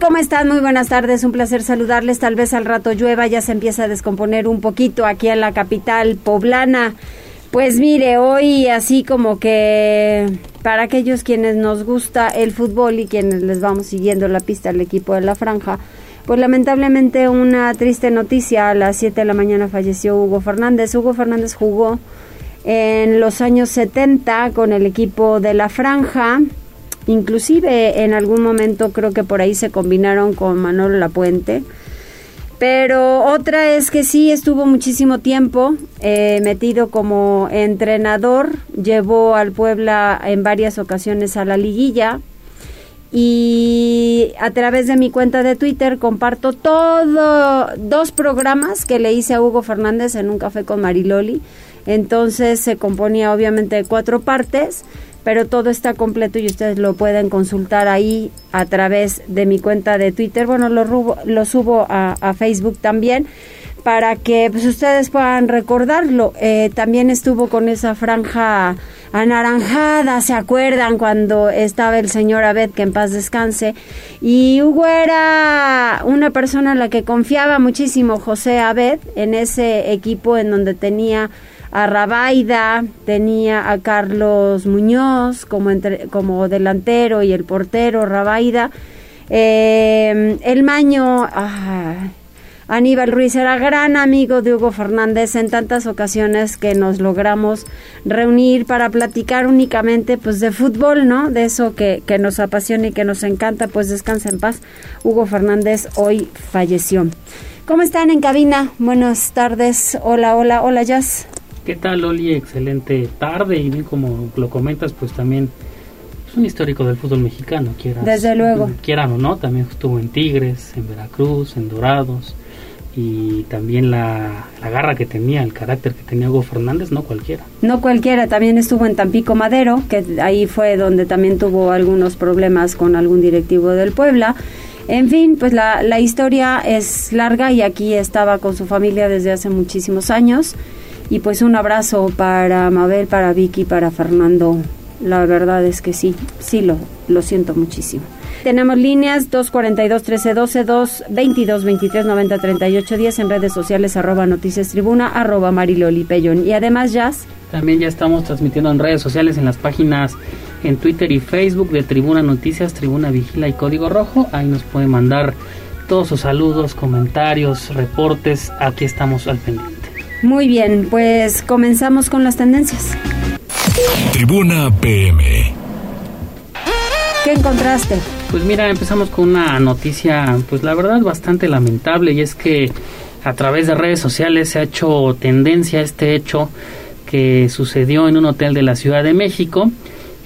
¿Cómo están? Muy buenas tardes, un placer saludarles. Tal vez al rato llueva, ya se empieza a descomponer un poquito aquí en la capital poblana. Pues mire, hoy así como que para aquellos quienes nos gusta el fútbol y quienes les vamos siguiendo la pista al equipo de la franja, pues lamentablemente una triste noticia, a las 7 de la mañana falleció Hugo Fernández. Hugo Fernández jugó en los años 70 con el equipo de la franja, inclusive en algún momento creo que por ahí se combinaron con Manolo Lapuente. Pero otra es que sí estuvo muchísimo tiempo eh, metido como entrenador, llevó al Puebla en varias ocasiones a la liguilla y a través de mi cuenta de Twitter comparto todo dos programas que le hice a Hugo Fernández en un café con Mariloli. Entonces se componía obviamente de cuatro partes pero todo está completo y ustedes lo pueden consultar ahí a través de mi cuenta de Twitter. Bueno, lo, lo subo a, Facebook también para que pues, ustedes puedan recordarlo. Eh, también estuvo con esa franja anaranjada, ¿se acuerdan cuando estaba el señor Abed, que en paz descanse? Y Hugo era una persona en la que confiaba muchísimo José Abed en ese equipo en donde tenía a Rabaida, tenía a Carlos Muñoz como, como delantero y el portero Rabaida. Eh, el Maño, ah, Aníbal Ruiz era gran amigo de Hugo Fernández en tantas ocasiones que nos logramos reunir para platicar únicamente pues de fútbol, ¿no? De eso que, que nos apasiona y que nos encanta, pues descansa en paz. Hugo Fernández hoy falleció. ¿Cómo están en cabina? Buenas tardes. Hola, hola, hola, Jazz. ¿Qué tal, Loli? Excelente tarde y bien como lo comentas, pues también es un histórico del fútbol mexicano, quieras. Desde luego. Quieran o no, también estuvo en Tigres, en Veracruz, en Dorados y también la, la, garra que tenía, el carácter que tenía Hugo Fernández, no cualquiera. No cualquiera, también estuvo en Tampico Madero, que ahí fue donde también tuvo algunos problemas con algún directivo del Puebla. En fin, pues la, la historia es larga y aquí estaba con su familia desde hace muchísimos años. Y pues un abrazo para Mabel, para Vicky, para Fernando. La verdad es que sí, sí lo, lo siento muchísimo. Tenemos líneas 242-1312, 222-2390-38 10 en redes sociales, arroba noticias tribuna, arroba mariloli pellón. Y además, Jazz. También ya estamos transmitiendo en redes sociales, en las páginas en Twitter y Facebook de Tribuna Noticias, Tribuna Vigila y Código Rojo. Ahí nos pueden mandar todos sus saludos, comentarios, reportes. Aquí estamos al pendiente. Muy bien, pues comenzamos con las tendencias. Tribuna PM. ¿Qué encontraste? Pues mira, empezamos con una noticia, pues la verdad bastante lamentable y es que a través de redes sociales se ha hecho tendencia este hecho que sucedió en un hotel de la Ciudad de México.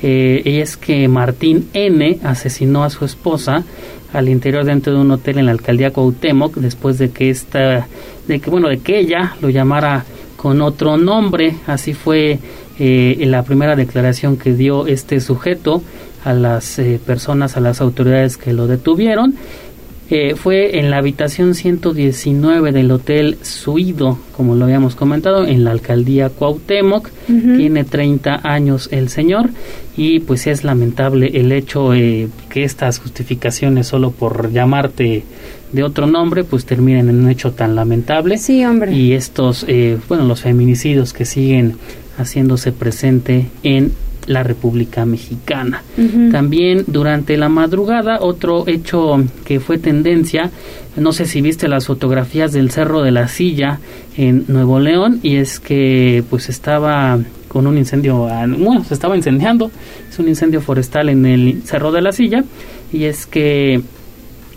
Eh, es que Martín N asesinó a su esposa al interior dentro de un hotel en la alcaldía Cuauhtémoc después de que esta de que bueno de que ella lo llamara con otro nombre. Así fue eh, la primera declaración que dio este sujeto a las eh, personas a las autoridades que lo detuvieron eh, fue en la habitación 119 del Hotel Suido, como lo habíamos comentado, en la alcaldía Cuauhtémoc. Tiene 30 años el señor y pues es lamentable el hecho eh, que estas justificaciones solo por llamarte de otro nombre pues terminen en un hecho tan lamentable. Sí, hombre. Y estos, eh, bueno, los feminicidios que siguen haciéndose presente en la República Mexicana. También durante la madrugada, otro hecho que fue tendencia, no sé si viste las fotografías del Cerro de la Silla en Nuevo León, y es que pues estaba con un incendio, ah, bueno, se estaba incendiando, es un incendio forestal en el Cerro de la Silla, y es que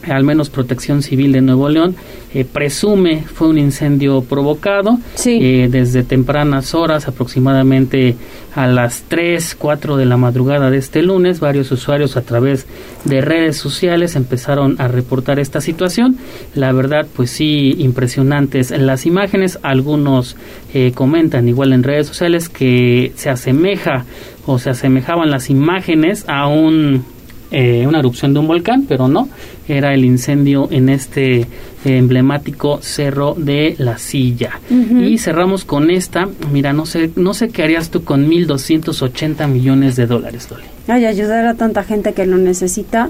al menos Protección Civil de Nuevo León, eh, presume fue un incendio provocado eh, desde tempranas horas, aproximadamente a las 3, 4 de la madrugada de este lunes. Varios usuarios a través de redes sociales empezaron a reportar esta situación. La verdad, pues sí, impresionantes las imágenes. Algunos eh, comentan igual en redes sociales que se asemeja o se asemejaban las imágenes a un eh, una erupción de un volcán, pero no, era el incendio en este emblemático cerro de la silla. Y cerramos con esta, mira, no sé, no sé qué harías tú con 1.280 millones de dólares, Dolly. Ay, ayudar a tanta gente que lo necesita.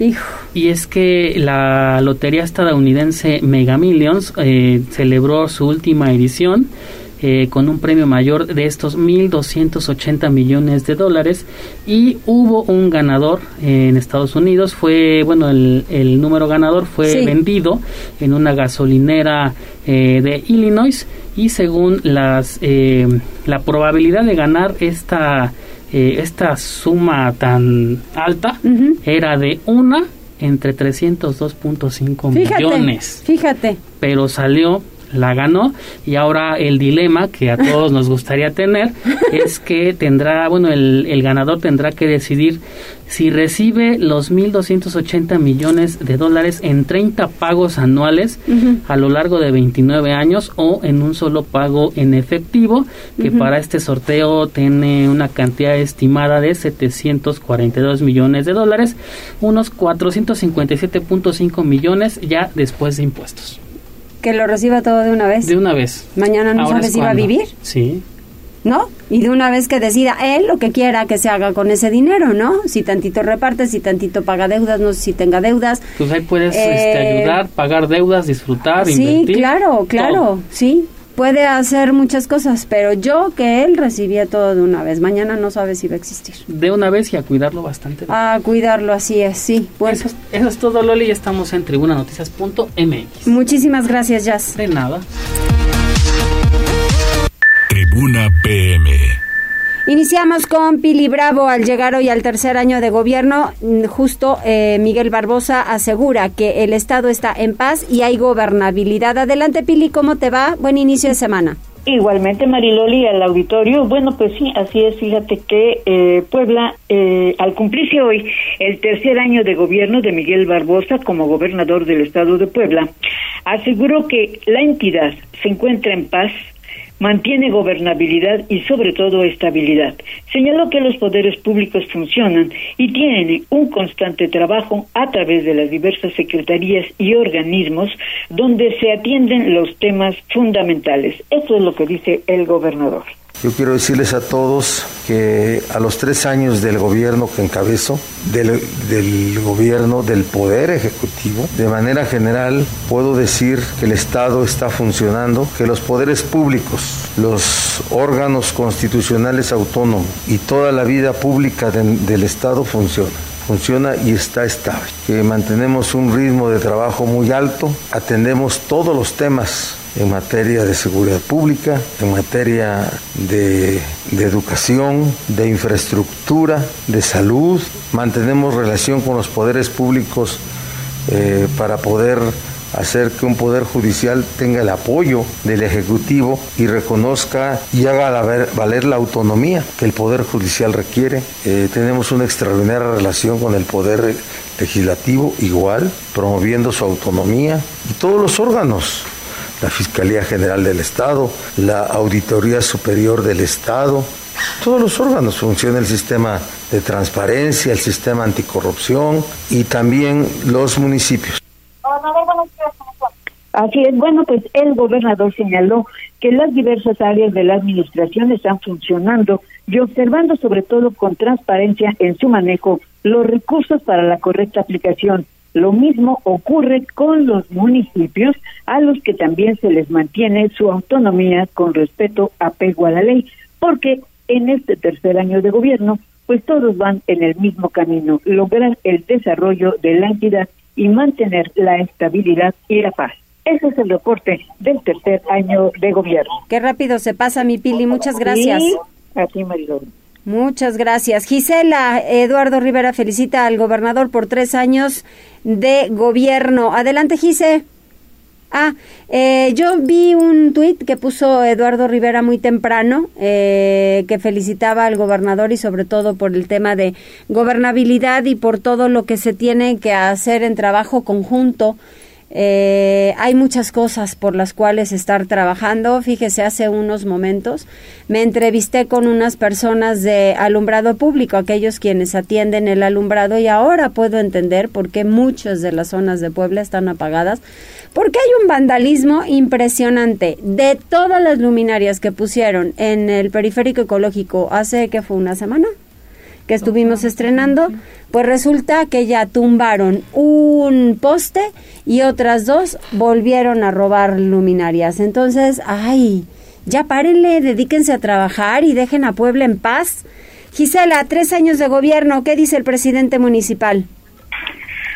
Hijo. Y es que la lotería estadounidense Mega Millions eh, celebró su última edición eh, con un premio mayor de estos 1.280 millones de dólares. Y hubo un ganador en Estados Unidos, fue, bueno, el, el número ganador fue vendido en una gasolinera eh, de Illinois. Y según las, eh, la probabilidad de ganar esta, esta suma tan alta era de una entre 302.5 millones. Fíjate. Pero salió la ganó. Y ahora el dilema que a todos nos gustaría tener es que tendrá, bueno, el, el ganador tendrá que decidir si recibe los 1.280 millones de dólares en 30 pagos anuales a lo largo de 29 años o en un solo pago en efectivo, que para este sorteo tiene una cantidad estimada de 742 millones de dólares, unos 457.5 millones ya después de impuestos. Que lo reciba todo de una vez. De una vez. Mañana no sabes si va a vivir. Sí. ¿No? Y de una vez que decida él lo que quiera que se haga con ese dinero, ¿no? Si tantito reparte, si tantito paga deudas, no sé si tenga deudas. Pues ahí puedes este, eh, ayudar, pagar deudas, disfrutar, sí, Sí, claro, claro, sí puede hacer muchas cosas, pero yo que él recibía todo de una vez. Mañana no sabe si va a existir. De una vez y a cuidarlo bastante. A cuidarlo, así es, sí. Eso, es, todo, Loli. Ya estamos en tribunanoticias.mx. Muchísimas gracias, Jazz. De nada. Tribuna PM. Iniciamos con Pili Bravo. Al llegar hoy al tercer año de gobierno, mm, justo eh, Miguel Barbosa asegura que el Estado está en paz y hay gobernabilidad. Adelante, Pili, ¿cómo te va? Buen inicio de semana. Igualmente, Mariloli, al auditorio. Bueno, pues sí, así es. Fíjate que eh, Puebla, eh, al cumplirse hoy el tercer año de gobierno de Miguel Barbosa como gobernador del estado de Puebla, aseguró que la entidad se encuentra en paz, mantiene gobernabilidad y sobre todo estabilidad. Señaló que los poderes públicos funcionan y tienen un constante trabajo a través de las diversas secretarías y organismos donde se atienden los temas fundamentales. Eso es lo que dice el gobernador. Yo quiero decirles a todos que a los tres años del gobierno que encabezo, del, gobierno, del poder ejecutivo, de manera general puedo decir que el Estado está funcionando, que los poderes públicos, los órganos constitucionales autónomos y toda la vida pública del Estado funcionan funciona y está estable. Que mantenemos un ritmo de trabajo muy alto, atendemos todos los temas en materia de seguridad pública, en materia de, educación, de infraestructura, de salud. Mantenemos relación con los poderes públicos eh, para poder hacer que un poder judicial tenga el apoyo del Ejecutivo y reconozca y haga valer la autonomía que el poder judicial requiere. Eh, tenemos una extraordinaria relación con el poder legislativo igual, promoviendo su autonomía y todos los órganos la Fiscalía General del Estado, la Auditoría Superior del Estado, todos los órganos funciona el sistema de transparencia, el sistema anticorrupción y también los municipios. Así es, bueno, pues el gobernador señaló que las diversas áreas de la administración están funcionando y observando sobre todo con transparencia en su manejo los recursos para la correcta aplicación. Lo mismo ocurre con los municipios a los que también se les mantiene su autonomía con respeto apego a la ley, porque en este tercer año de gobierno, pues todos van en el mismo camino, lograr el desarrollo de la entidad y mantener la estabilidad y la paz. Ese es el reporte del tercer año de gobierno. Qué rápido se pasa, mi Pili. Muchas gracias. a ti, Marilón. Muchas gracias. Gisela, Eduardo Rivera felicita al gobernador por tres años de gobierno. Adelante, Gise. Ah, eh, yo vi un tuit que puso Eduardo Rivera muy temprano, eh, que felicitaba al gobernador y sobre todo por el tema de gobernabilidad y por todo lo que se tiene que hacer en trabajo conjunto eh, hay muchas cosas por las cuales estar trabajando. Fíjese, hace unos momentos me entrevisté con unas personas de alumbrado público, aquellos quienes atienden el alumbrado, y ahora puedo entender por qué muchas de las zonas de Puebla están apagadas, porque hay un vandalismo impresionante de todas las luminarias que pusieron en el periférico ecológico hace que fue una semana que estuvimos estrenando, pues resulta que ya tumbaron un poste y otras dos volvieron a robar luminarias. Entonces, ay, ya párenle, dedíquense a trabajar y dejen a Puebla en paz. Gisela, tres años de gobierno, ¿qué dice el presidente municipal?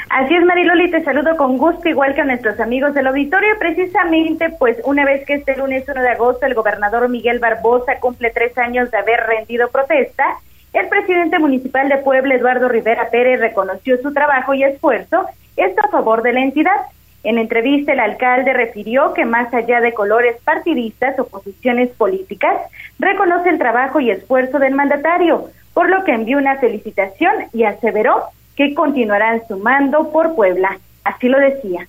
Así es, Mariloli, te saludo con gusto, igual que a nuestros amigos del auditorio. Precisamente, pues una vez que este lunes 1 de agosto el gobernador Miguel Barbosa cumple tres años de haber rendido protesta, el presidente municipal de Puebla, Eduardo Rivera Pérez, reconoció su trabajo y esfuerzo, esto a favor de la entidad. En entrevista, el alcalde refirió que más allá de colores partidistas o posiciones políticas, reconoce el trabajo y esfuerzo del mandatario, por lo que envió una felicitación y aseveró que continuarán sumando por Puebla. Así lo decía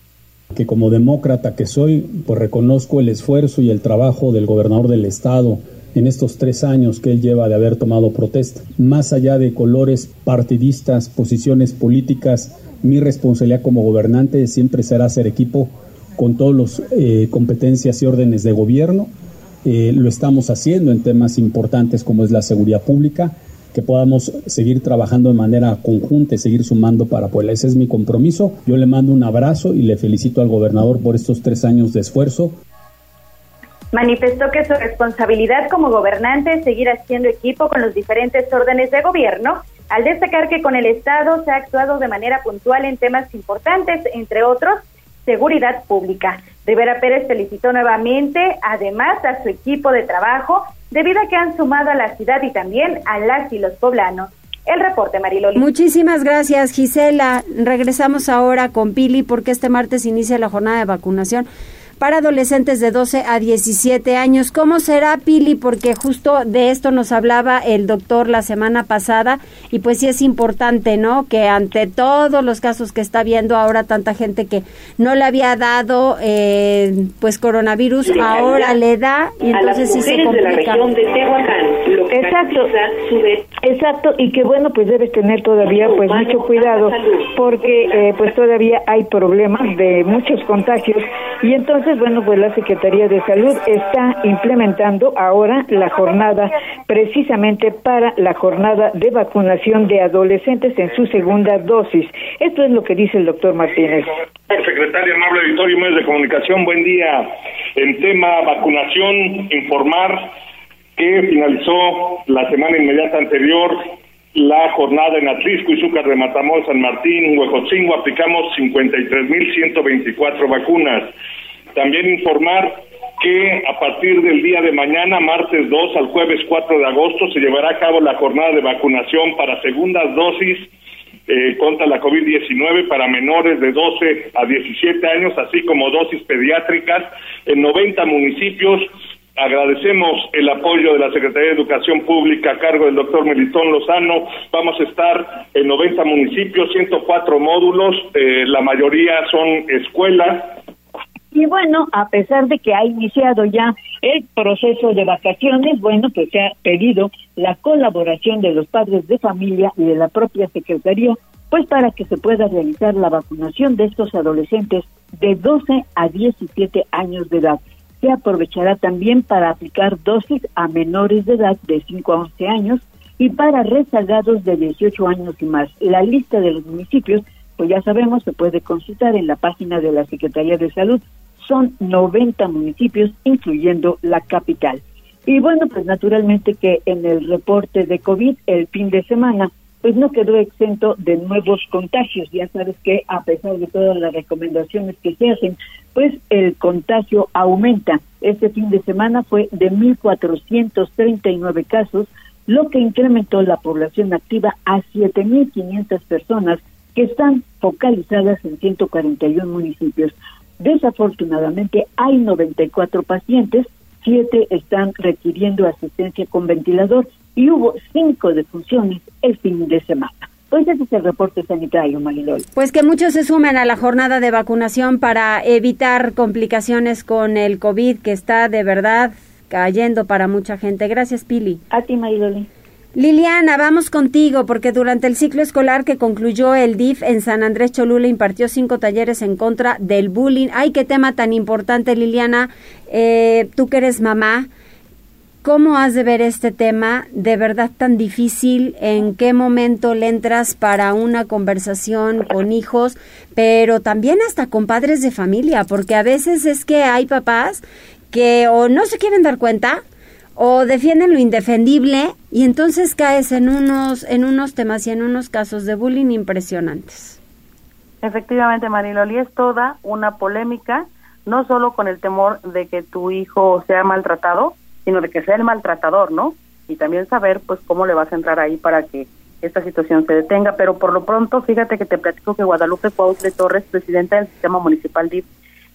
que como demócrata que soy, pues reconozco el esfuerzo y el trabajo del gobernador del estado, en estos tres años que él lleva de haber tomado protesta. Más allá de colores partidistas, posiciones políticas, mi responsabilidad como gobernante siempre será hacer equipo con todas las eh, competencias y órdenes de gobierno. Eh, lo estamos haciendo en temas importantes como es la seguridad pública, que podamos seguir trabajando de manera conjunta y seguir sumando para Puebla. Ese es mi compromiso. Yo le mando un abrazo y le felicito al gobernador por estos tres años de esfuerzo. Manifestó que su responsabilidad como gobernante es seguir haciendo equipo con los diferentes órdenes de gobierno, al destacar que con el Estado se ha actuado de manera puntual en temas importantes, entre otros, seguridad pública. Rivera Pérez felicitó nuevamente, además, a su equipo de trabajo, debido a que han sumado a la ciudad y también a las y los poblanos. El reporte, Mariloli. Muchísimas gracias, Gisela. Regresamos ahora con Pili porque este martes inicia la jornada de vacunación para adolescentes de 12 a 17 años. ¿Cómo será, Pili? Porque justo de esto nos hablaba el doctor la semana pasada y pues sí es importante, ¿no? Que ante todos los casos que está viendo ahora tanta gente que no le había dado eh, pues coronavirus, ahora le da y entonces sí se complica. exacto, exacto y que bueno pues debes tener todavía pues mucho cuidado porque eh, pues todavía hay problemas de muchos contagios y entonces bueno, pues la Secretaría de Salud está implementando ahora la jornada precisamente para la jornada de vacunación de adolescentes en su segunda dosis. Esto es lo que dice el doctor Martínez. Secretaria, amable auditorio y medios de comunicación, buen día. En tema vacunación, informar que finalizó la semana inmediata anterior la jornada en Atlisco y Zúcar de Matamoros, San Martín, Huejotzingo, aplicamos 53.124 vacunas. También informar que a partir del día de mañana, martes 2 al jueves 4 de agosto, se llevará a cabo la jornada de vacunación para segundas dosis eh, contra la COVID-19 para menores de 12 a 17 años, así como dosis pediátricas en 90 municipios. Agradecemos el apoyo de la Secretaría de Educación Pública a cargo del doctor Melitón Lozano. Vamos a estar en 90 municipios, 104 módulos, eh, la mayoría son escuelas y bueno, a pesar de que ha iniciado ya el proceso de vacaciones, bueno, pues se ha pedido la colaboración de los padres de familia y de la propia Secretaría, pues para que se pueda realizar la vacunación de estos adolescentes de 12 a 17 años de edad. Se aprovechará también para aplicar dosis a menores de edad de 5 a 11 años y para rezagados de 18 años y más. La lista de los municipios, pues ya sabemos, se puede consultar en la página de la Secretaría de Salud son 90 municipios, incluyendo la capital. Y bueno, pues naturalmente que en el reporte de COVID el fin de semana, pues no quedó exento de nuevos contagios. Ya sabes que a pesar de todas las recomendaciones que se hacen, pues el contagio aumenta. Este fin de semana fue de 1.439 casos, lo que incrementó la población activa a 7.500 personas que están focalizadas en 141 municipios. Desafortunadamente hay 94 pacientes, 7 están requiriendo asistencia con ventilador y hubo 5 defunciones el fin de semana. Pues ese es el reporte sanitario, Marilol. Pues que muchos se sumen a la jornada de vacunación para evitar complicaciones con el COVID, que está de verdad cayendo para mucha gente. Gracias, Pili. A ti, Mariloli. Liliana, vamos contigo porque durante el ciclo escolar que concluyó el DIF en San Andrés Cholula impartió cinco talleres en contra del bullying. Ay, qué tema tan importante, Liliana. Eh, tú que eres mamá, ¿Cómo has de ver este tema de verdad tan difícil? ¿En qué momento le entras para una conversación con hijos, pero también hasta con padres de familia? Porque a veces es que hay papás que o no se quieren dar cuenta o defienden lo indefendible y entonces caes en unos en unos temas y en unos casos de bullying impresionantes. Efectivamente, Mariloli, es toda una polémica, no solo con el temor de que tu hijo sea maltratado, sino de que sea el maltratador, ¿no? Y también saber, pues, cómo le vas a entrar ahí para que esta situación se detenga. Pero por lo pronto, fíjate que te platico que Guadalupe Cuautle Torres, presidenta del Sistema Municipal DIF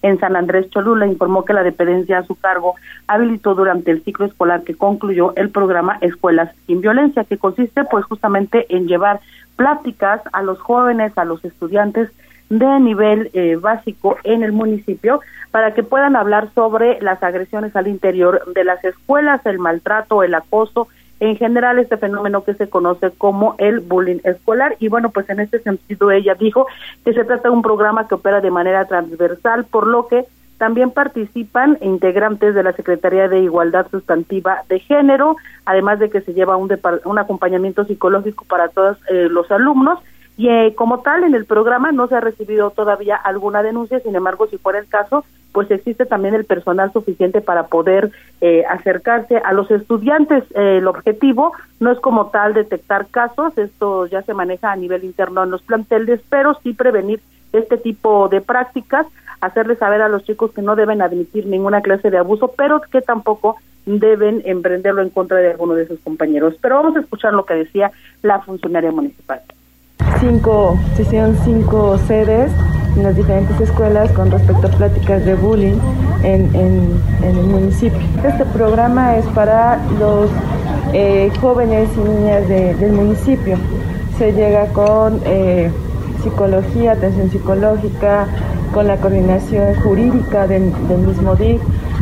en San Andrés Cholula, informó que la dependencia a su cargo habilitó durante el ciclo escolar que concluyó el programa Escuelas sin Violencia, que consiste, pues, justamente en llevar pláticas a los jóvenes, a los estudiantes de nivel eh, básico en el municipio para que puedan hablar sobre las agresiones al interior de las escuelas, el maltrato, el acoso, en general este fenómeno que se conoce como el bullying escolar. Y bueno pues en este sentido ella dijo que se trata de un programa que opera de manera transversal por lo que también participan integrantes de la Secretaría de Igualdad Sustantiva de Género, además de que se lleva un, un acompañamiento psicológico para todos eh, los alumnos y eh, como tal en el programa no se ha recibido todavía alguna denuncia, sin embargo, si fuera el caso, pues existe también el personal suficiente para poder eh, acercarse a los estudiantes. Eh, el objetivo no es como tal detectar casos, esto ya se maneja a nivel interno en los planteles, pero sí prevenir este tipo de prácticas, hacerles saber a los chicos que no deben admitir ninguna clase de abuso, pero que tampoco deben emprenderlo en contra de alguno de sus compañeros. Pero vamos a escuchar lo que decía la funcionaria municipal cinco, se hicieron cinco sedes en las diferentes escuelas con respecto a pláticas de bullying en, en, el municipio. Este programa es para los eh, jóvenes y niñas del municipio. Se llega con eh, psicología, atención psicológica, con la coordinación jurídica del, mismo DIC.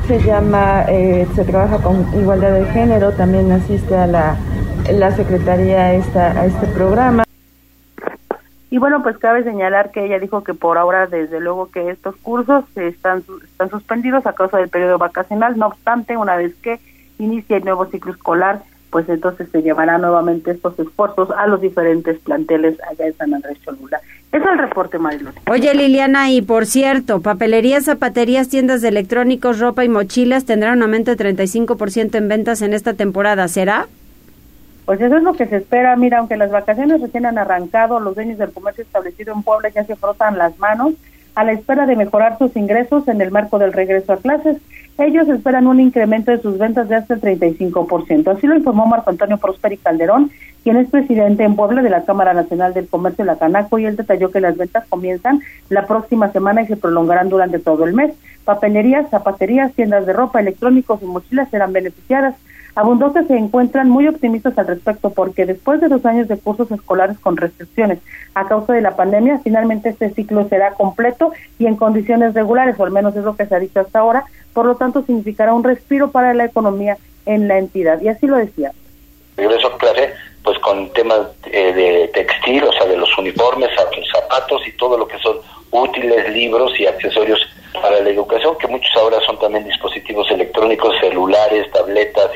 Se llama, eh, se trabaja con igualdad de género, también asiste a la, la Secretaría esta, a este programa. Y bueno, pues cabe señalar que ella dijo que por ahora, desde luego, que estos cursos están, están suspendidos a causa del periodo vacacional. No obstante, una vez que inicie el nuevo ciclo escolar, pues entonces se llevarán nuevamente estos esfuerzos a los diferentes planteles allá en San Andrés Cholula. Es el reporte, Mariluz. Oye, Liliana, y por cierto, papelerías, zapaterías, tiendas de electrónicos, ropa y mochilas tendrán un aumento de 35% en ventas en esta temporada. ¿Será? Pues eso es lo que se espera. Mira, aunque las vacaciones recién han arrancado, los dueños del comercio establecido en Puebla ya se frotan las manos a la espera de mejorar sus ingresos en el marco del regreso a clases. Ellos esperan un incremento de sus ventas de hasta el 35%. Así lo informó Marco Antonio Prosperi Calderón, quien es presidente en Puebla de la Cámara Nacional del Comercio La Canaco, y él detalló que las ventas comienzan la próxima semana y se prolongarán durante todo el mes. Papelerías, zapaterías, tiendas de ropa, electrónicos y mochilas serán beneficiadas. Abundotes se encuentran muy optimistas al respecto porque después de dos años de cursos escolares con restricciones a causa de la pandemia, finalmente este ciclo será completo y en condiciones regulares, o al menos es lo que se ha dicho hasta ahora, por lo tanto significará un respiro para la economía en la entidad. Y así lo decía. Regreso a clase, pues con temas eh, de textil, o sea, de los uniformes, zapatos y todo lo que son útiles, libros y accesorios para la educación, que muchos ahora son también dispositivos electrónicos, celulares, tabletas,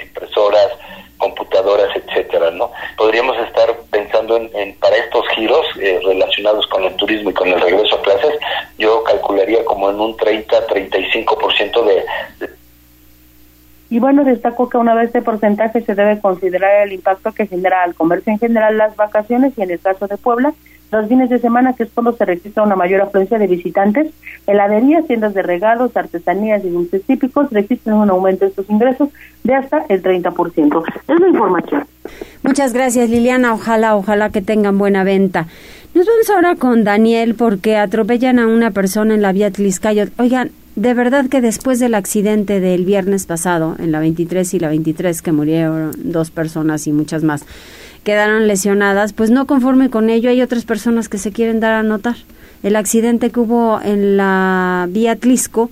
computadoras, etcétera, ¿no? Podríamos estar pensando en, para estos giros eh, relacionados con el turismo y con el regreso a clases, yo calcularía como en un 30-35% de, de y bueno, destaco que una vez este porcentaje se debe considerar el impacto que genera al comercio en general las vacaciones y en el caso de Puebla, los fines de semana, que es cuando se registra una mayor afluencia de visitantes, heladerías, tiendas de regalos, artesanías y dulces típicos registran un aumento de estos ingresos de hasta el 30%. Es la información. Muchas gracias, Liliana. Ojalá, ojalá que tengan buena venta. Nos vamos ahora con Daniel porque atropellan a una persona en la vía Tliscayo. Oigan, de verdad que después del accidente del viernes pasado, en la 23 y la 23, que murieron dos personas y muchas más, quedaron lesionadas, pues no conforme con ello hay otras personas que se quieren dar a notar. El accidente que hubo en la vía Tlisco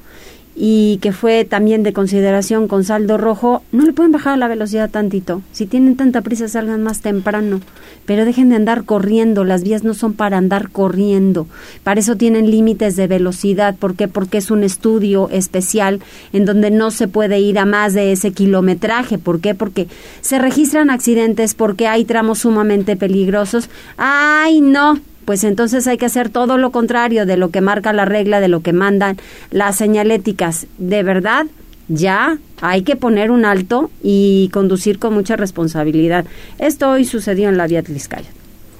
y que fue también de consideración con saldo rojo, no le pueden bajar la velocidad tantito. Si tienen tanta prisa, salgan más temprano. Pero dejen de andar corriendo. Las vías no son para andar corriendo. Para eso tienen límites de velocidad. ¿Por qué? Porque es un estudio especial en donde no se puede ir a más de ese kilometraje. ¿Por qué? Porque se registran accidentes, porque hay tramos sumamente peligrosos. ¡Ay, no! Pues entonces hay que hacer todo lo contrario de lo que marca la regla, de lo que mandan las señaléticas. De verdad, ya hay que poner un alto y conducir con mucha responsabilidad. Esto hoy sucedió en la vía Tliscaya.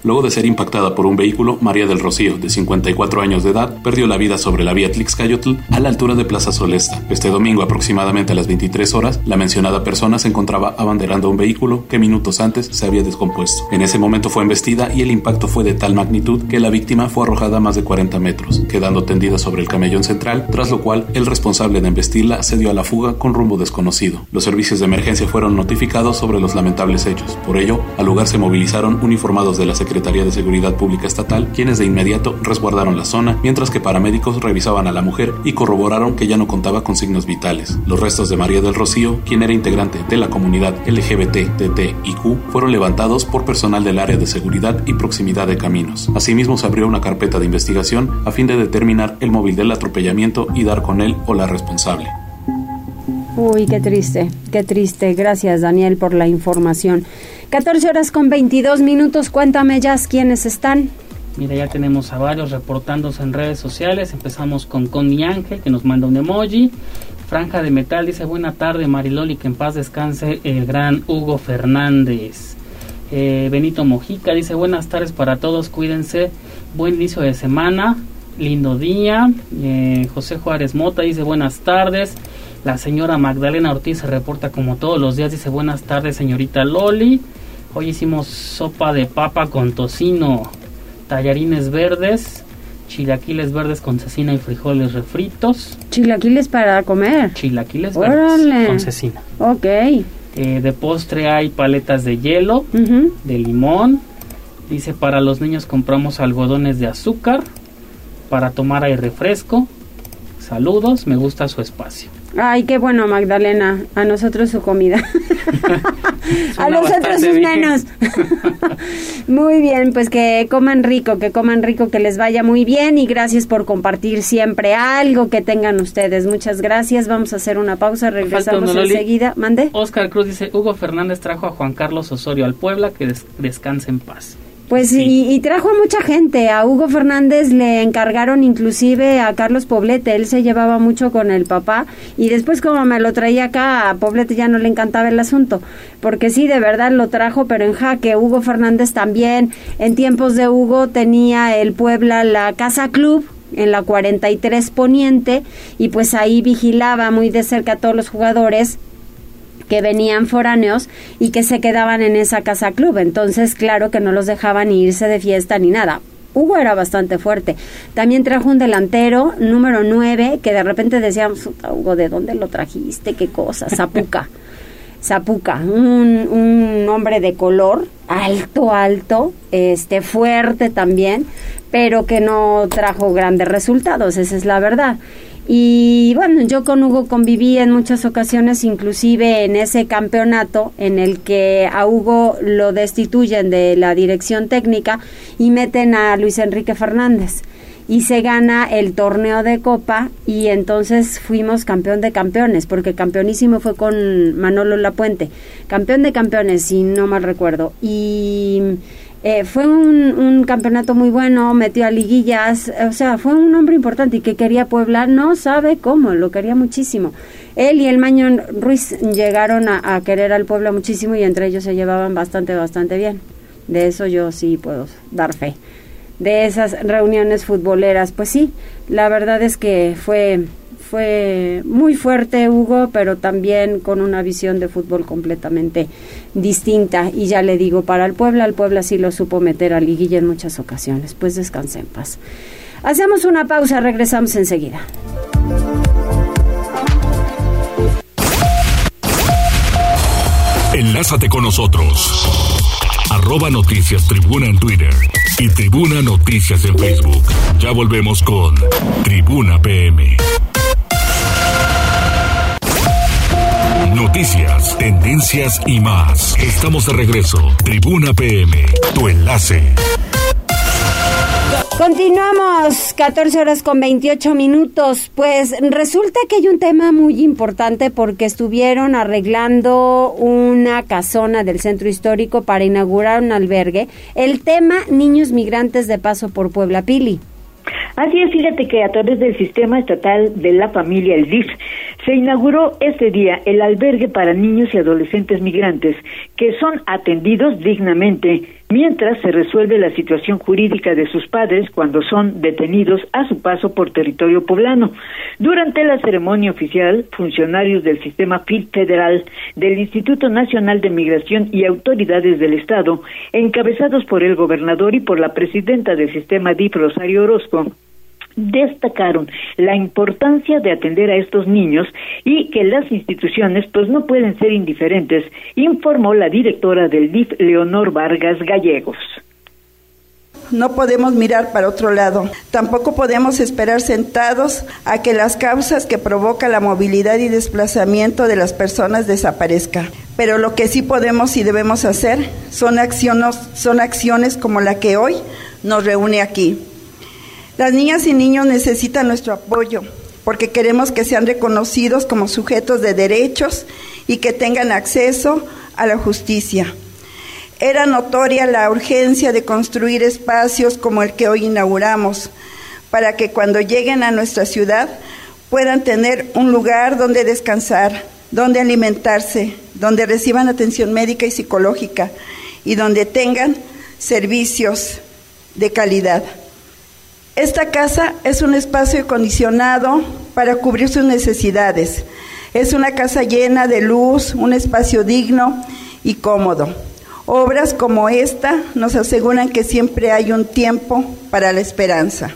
Luego de ser impactada por un vehículo, María del Rocío, de 54 años de edad, perdió la vida sobre la vía Tlixcayotl a la altura de Plaza Solesta. Este domingo, aproximadamente a las 23 horas, la mencionada persona se encontraba abanderando un vehículo que minutos antes se había descompuesto. En ese momento fue embestida y el impacto fue de tal magnitud que la víctima fue arrojada a más de 40 metros, quedando tendida sobre el camellón central, tras lo cual el responsable de embestirla se dio a la fuga con rumbo desconocido. Los servicios de emergencia fueron notificados sobre los lamentables hechos. Por ello, al lugar se movilizaron uniformados de la Secretaría Secretaría de Seguridad Pública Estatal, quienes de inmediato resguardaron la zona, mientras que paramédicos revisaban a la mujer y corroboraron que ya no contaba con signos vitales. Los restos de María del Rocío, quien era integrante de la comunidad LGBT, TT y Q, fueron levantados por personal del área de seguridad y proximidad de caminos. Asimismo, se abrió una carpeta de investigación a fin de determinar el móvil del atropellamiento y dar con él o la responsable. Uy, qué triste, qué triste. Gracias, Daniel, por la información. 14 horas con 22 minutos. Cuéntame, Jazz, quiénes están. Mira, ya tenemos a varios reportándose en redes sociales. Empezamos con Connie Ángel, que nos manda un emoji. Franja de Metal dice: Buena tarde, Mariloli, que en paz descanse el gran Hugo Fernández. Eh, Benito Mojica dice: Buenas tardes para todos, cuídense. Buen inicio de semana, lindo día. Eh, José Juárez Mota dice: Buenas tardes. La señora Magdalena Ortiz se reporta como todos los días. Dice: Buenas tardes, señorita Loli. Hoy hicimos sopa de papa con tocino, tallarines verdes, chilaquiles verdes con cecina y frijoles refritos. ¿Chilaquiles para comer? Chilaquiles verdes con cecina. Ok. Eh, de postre hay paletas de hielo, de limón. Dice, para los niños compramos algodones de azúcar. Para tomar hay refresco. Saludos, me gusta su espacio. Ay, qué bueno, Magdalena. A nosotros su comida. a nosotros sus menos. muy bien, pues que coman rico, que coman rico, que les vaya muy bien y gracias por compartir siempre algo que tengan ustedes. Muchas gracias. Vamos a hacer una pausa, regresamos enseguida. Mande. Oscar Cruz dice, Hugo Fernández trajo a Juan Carlos Osorio al Puebla, que descanse en paz. Pues y, trajo a mucha gente. A Hugo Fernández le encargaron inclusive a Carlos Poblete. Él se llevaba mucho con el papá. Y después como me lo traía acá, a Poblete ya no le encantaba el asunto. Porque sí, de verdad lo trajo, pero en jaque. Hugo Fernández también. En tiempos de Hugo tenía el Puebla la Casa Club en la 43 Poniente. Y pues ahí vigilaba muy de cerca a todos los jugadores que venían foráneos y que se quedaban en esa casa club. Entonces, claro que no los dejaban irse de fiesta ni nada. Hugo era bastante fuerte. También trajo un delantero, número 9, que de repente decíamos, Hugo, ¿de dónde lo trajiste? ¿Qué cosa? Zapuca. Zapuca, un, un hombre de color, alto, alto, este, fuerte también, pero que no trajo grandes resultados, esa es la verdad. Y bueno, yo con Hugo conviví en muchas ocasiones, inclusive en ese campeonato en el que a Hugo lo destituyen de la dirección técnica y meten a Luis Enrique Fernández. Y se gana el torneo de copa y entonces fuimos campeón de campeones, porque campeonísimo fue con Manolo Lapuente. Campeón de campeones, si no mal recuerdo. Y eh, fue un, campeonato muy bueno, metió a liguillas, o sea, fue un hombre importante y que quería Puebla, no sabe cómo, lo quería muchísimo. Él y el Mañón Ruiz llegaron a, querer al Puebla muchísimo y entre ellos se llevaban bastante, bastante bien. De eso yo sí puedo dar fe. de esas reuniones futboleras. Pues sí, la verdad es que fue fue muy fuerte Hugo, pero también con una visión de fútbol completamente distinta. Y ya le digo, para el Puebla, el Puebla sí lo supo meter a liguilla en muchas ocasiones. Pues descanse en paz. Hacemos una pausa, regresamos enseguida. Enlázate con nosotros. Arroba Noticias Tribuna en Twitter y Tribuna Noticias en Facebook. Ya volvemos con Tribuna PM. Noticias, tendencias y más. Estamos de regreso. Tribuna PM, tu enlace. Continuamos, 14 horas con 28 minutos. Pues resulta que hay un tema muy importante porque estuvieron arreglando una casona del centro histórico para inaugurar un albergue. El tema niños migrantes de paso por Puebla Pili. Así es, fíjate que a través del Sistema Estatal de la Familia, el DIF, se inauguró este día el albergue para niños y adolescentes migrantes que son atendidos dignamente mientras se resuelve la situación jurídica de sus padres cuando son detenidos a su paso por territorio poblano. Durante la ceremonia oficial, funcionarios del sistema federal, del Instituto Nacional de Migración y autoridades del Estado, encabezados por el gobernador y por la presidenta del sistema DIF, Rosario Orozco, destacaron la importancia de atender a estos niños y que las instituciones pues no pueden ser indiferentes, informó la directora del DIF Leonor Vargas Gallegos. No podemos mirar para otro lado. Tampoco podemos esperar sentados a que las causas que provoca la movilidad y desplazamiento de las personas desaparezcan. Pero lo que sí podemos y debemos hacer son acciones, son acciones como la que hoy nos reúne aquí las niñas y niños necesitan nuestro apoyo porque queremos que sean reconocidos como sujetos de derechos y que tengan acceso a la justicia. Era notoria la urgencia de construir espacios como el que hoy inauguramos, para que cuando lleguen a nuestra ciudad puedan tener un lugar donde descansar, donde alimentarse, donde reciban atención médica y psicológica y donde tengan servicios de calidad. Esta casa es un espacio acondicionado para cubrir sus necesidades. Es una casa llena de luz, un espacio digno y cómodo. Obras como esta nos aseguran que siempre hay un tiempo para la esperanza.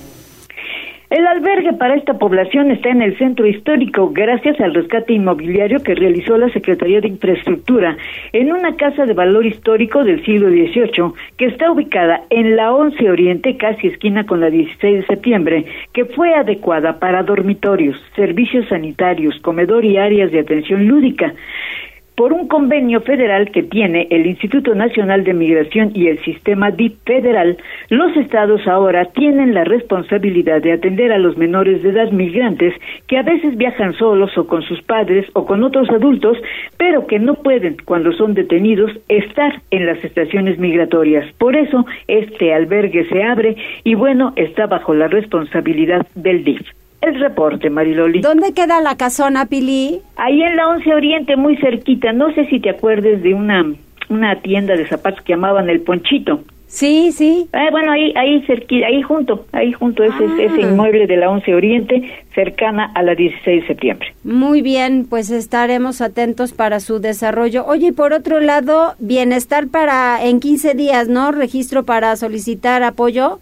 El albergue para esta población está en el centro histórico gracias al rescate inmobiliario que realizó la Secretaría de Infraestructura en una casa de valor histórico del siglo XVIII que está ubicada en la 11 Oriente, casi esquina con la 16 de septiembre, que fue adecuada para dormitorios, servicios sanitarios, comedor y áreas de atención lúdica por un convenio federal que tiene el Instituto Nacional de Migración y el sistema DIP federal, los estados ahora tienen la responsabilidad de atender a los menores de edad migrantes que a veces viajan solos o con sus padres o con otros adultos, pero que no pueden, cuando son detenidos, estar en las estaciones migratorias. Por eso, este albergue se abre y bueno, está bajo la responsabilidad del DIF. El reporte, Mariloli. ¿Dónde queda la casona, Pili? Ahí en la 11 Oriente, muy cerquita. No sé si te acuerdes de una, una tienda de zapatos que llamaban El Ponchito. Sí, sí. Ah, bueno, ahí, ahí cerquita, ahí junto, ahí junto ese, ese ah. inmueble de la 11 Oriente, cercana a la 16 de septiembre. Muy bien, pues estaremos atentos para su desarrollo. Oye, y por otro lado, bienestar para en 15 días, ¿no? Registro para solicitar apoyo.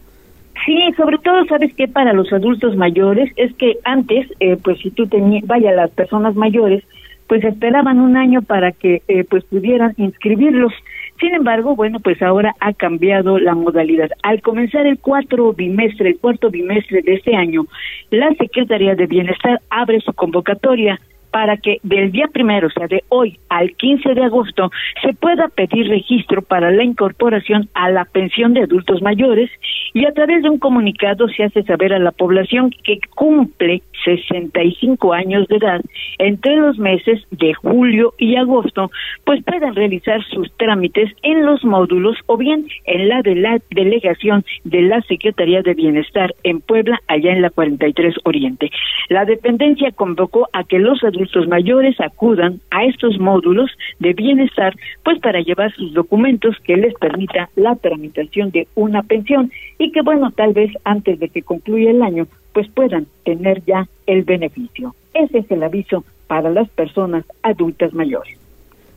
Sí, sobre todo, ¿sabes qué? Para los adultos mayores, es que antes, eh, pues si tú tenías, vaya, las personas mayores, pues esperaban un año para que eh, pues pudieran inscribirlos. Sin embargo, bueno, pues ahora ha cambiado la modalidad. Al comenzar el cuatro bimestre, el cuarto bimestre de este año, la Secretaría de Bienestar abre su convocatoria para que del día primero, o sea, de hoy al 15 de agosto, se pueda pedir registro para la incorporación a la pensión de adultos mayores y a través de un comunicado se hace saber a la población que cumple 65 años de edad entre los meses de julio y agosto, pues puedan realizar sus trámites en los módulos o bien en la de la delegación de la Secretaría de Bienestar en Puebla, allá en la 43 Oriente. La dependencia convocó a que los adultos adultos mayores acudan a estos módulos de bienestar, pues para llevar sus documentos que les permita la tramitación de una pensión y que bueno, tal vez antes de que concluya el año, pues puedan tener ya el beneficio. Ese es el aviso para las personas adultas mayores.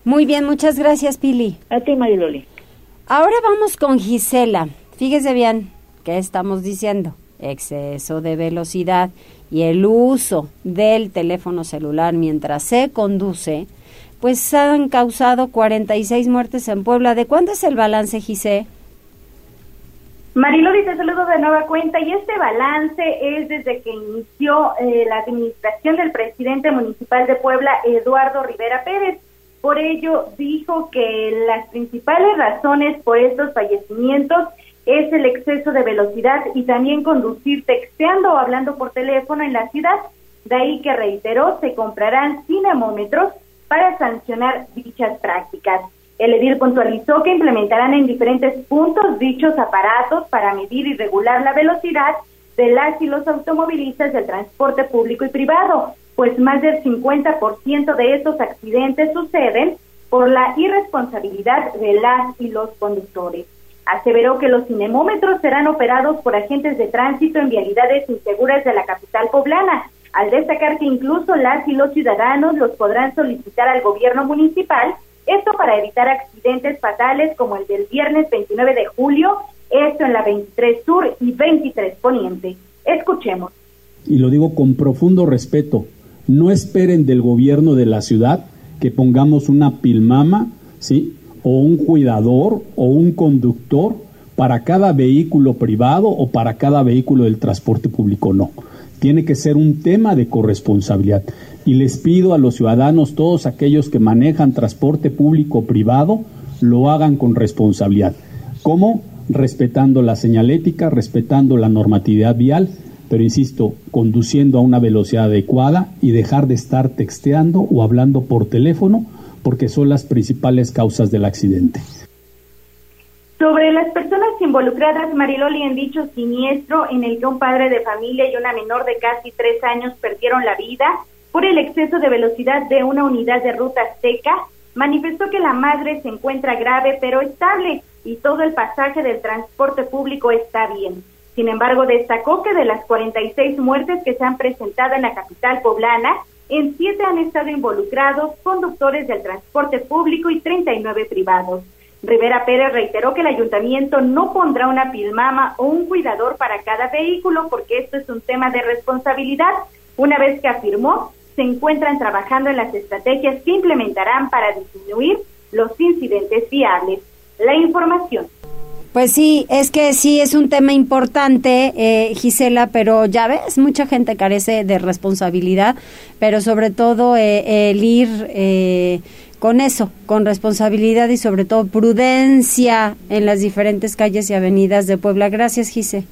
Muy bien, muchas gracias, Pili. A ti, Mariloli. Ahora vamos con Gisela. Fíjese bien, ¿qué estamos diciendo? Exceso de velocidad y el uso del teléfono celular mientras se conduce, pues han causado 46 muertes en Puebla. ¿De cuándo es el balance, Gisela? Mariloli, te saludo de nueva cuenta y este balance es desde que inició eh, la administración del presidente municipal de Puebla, Eduardo Rivera Pérez. Por ello, dijo que las principales razones por estos fallecimientos es el exceso de velocidad y también conducir texteando o hablando por teléfono en la ciudad. De ahí que reiteró, se comprarán cinemómetros para sancionar dichas prácticas. El edil puntualizó que implementarán en diferentes puntos dichos aparatos para medir y regular la velocidad de las y los automovilistas del transporte público y privado, pues más del 50% de estos accidentes suceden por la irresponsabilidad de las y los conductores. Aseveró que los cinemómetros serán operados por agentes de tránsito en vialidades inseguras de la capital poblana, al destacar que incluso las y los ciudadanos los podrán solicitar al gobierno municipal esto para evitar accidentes fatales como el del viernes 29 de julio, esto en la 23 Sur y 23 Poniente. Escuchemos. Y lo digo con profundo respeto, no esperen del gobierno de la ciudad que pongamos una pilmama, ¿sí? O un cuidador o un conductor para cada vehículo privado o para cada vehículo del transporte público, no. Tiene que ser un tema de corresponsabilidad y les pido a los ciudadanos, todos aquellos que manejan transporte público o privado, lo hagan con responsabilidad. ¿Cómo? Respetando la señalética, respetando la normatividad vial, pero insisto, conduciendo a una velocidad adecuada y dejar de estar texteando o hablando por teléfono, porque son las principales causas del accidente. Sobre las personas involucradas, Mariloli, en dicho siniestro en el que un padre de familia y una menor de casi tres años perdieron la vida, por el exceso de velocidad de una unidad de ruta seca, manifestó que la madre se encuentra grave pero estable y todo el pasaje del transporte público está bien. Sin embargo, destacó que de las 46 muertes que se han presentado en la capital poblana, en siete han estado involucrados conductores del transporte público y 39 privados. Rivera Pérez reiteró que el ayuntamiento no pondrá una pilmama o un cuidador para cada vehículo porque esto es un tema de responsabilidad, una vez que afirmó se encuentran trabajando en las estrategias que implementarán para disminuir los incidentes viables. La información. Pues sí, es que sí es un tema importante, eh, Gisela, pero ya ves, mucha gente carece de responsabilidad, pero sobre todo eh, el ir eh, con eso, con responsabilidad y sobre todo prudencia en las diferentes calles y avenidas de Puebla. Gracias, Gisela.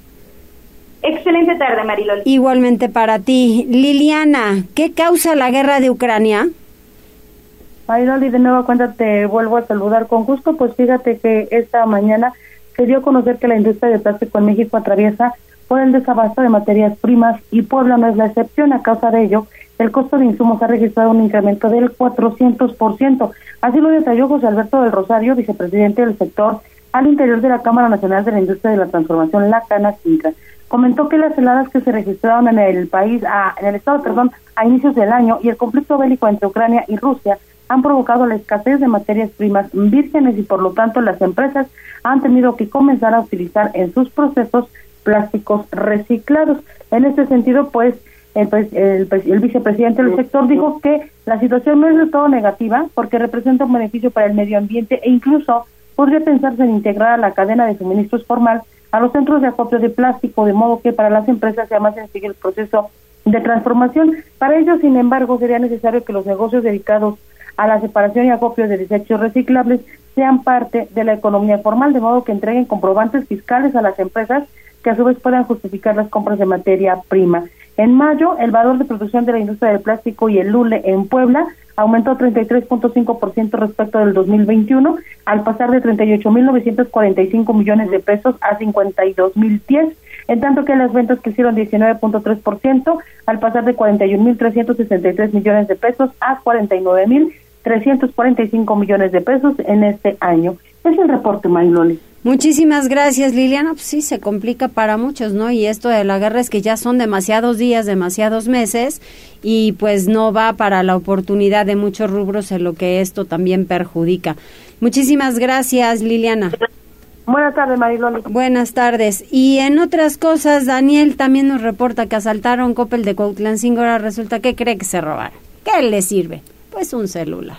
Excelente tarde, Mariloli. Igualmente para ti. Liliana, ¿qué causa la guerra de Ucrania? Mariloli, de nuevo cuenta te vuelvo a saludar con gusto. Pues fíjate que esta mañana se dio a conocer que la industria de plástico en México atraviesa por el desabasto de materias primas y Puebla no es la excepción. A causa de ello, el costo de insumos ha registrado un incremento del 400%. Así lo detalló José Alberto del Rosario, vicepresidente del sector al interior de la Cámara Nacional de la Industria de la Transformación, la Canacintra comentó que las heladas que se registraron en el país, a, en el estado, perdón, a inicios del año y el conflicto bélico entre Ucrania y Rusia han provocado la escasez de materias primas vírgenes y por lo tanto las empresas han tenido que comenzar a utilizar en sus procesos plásticos reciclados. En este sentido, pues, el, el, el, vicepresidente del sector dijo que la situación no es de todo negativa porque representa un beneficio para el medio ambiente e incluso podría pensarse en integrar a la cadena de suministros formal a los centros de acopio de plástico, de modo que para las empresas sea más sencillo el proceso de transformación. Para ello, sin embargo, sería necesario que los negocios dedicados a la separación y acopio de desechos reciclables sean parte de la economía formal, de modo que entreguen comprobantes fiscales a las empresas que a su vez puedan justificar las compras de materia prima. En mayo, el valor de producción de la industria del plástico y el lule en Puebla aumentó 33.5% respecto del 2021, al pasar de 38.945 millones de pesos a 52.010. en tanto que las ventas crecieron 19.3% al pasar de 41.363 millones de pesos a 49.345 millones de pesos en este año. Es el reporte, Mayloli. Muchísimas gracias, Liliana. Pues sí, se complica para muchos, ¿no? Y esto de la guerra es que ya son demasiados días, demasiados meses, y pues no va para la oportunidad de muchos rubros en lo que esto también perjudica. Muchísimas gracias, Liliana. Buenas tardes, Mariloli. Buenas tardes. Y en otras cosas, Daniel también nos reporta que asaltaron Coppel de Cuautlancingo. Ahora resulta que cree que se robaron. ¿Qué le sirve? Pues un celular.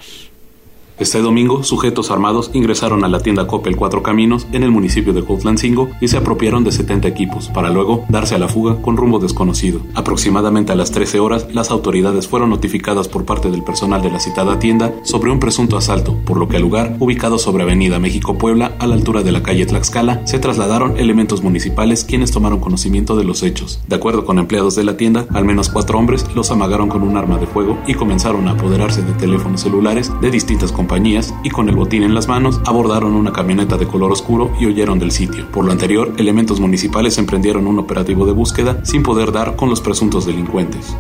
Este domingo, sujetos armados ingresaron a la tienda Coppel Cuatro Caminos en el municipio de Cuautlancingo y se apropiaron de 70 equipos para luego darse a la fuga con rumbo desconocido. Aproximadamente a las 13 horas, las autoridades fueron notificadas por parte del personal de la citada tienda sobre un presunto asalto, por lo que al lugar, ubicado sobre Avenida México-Puebla, a la altura de la calle Tlaxcala, se trasladaron elementos municipales quienes tomaron conocimiento de los hechos. De acuerdo con empleados de la tienda, al menos cuatro hombres los amagaron con un arma de fuego y comenzaron a apoderarse de teléfonos celulares de distintas compañías y con el botín en las manos abordaron una camioneta de color oscuro y huyeron del sitio. Por lo anterior, elementos municipales emprendieron un operativo de búsqueda sin poder dar con los presuntos delincuentes.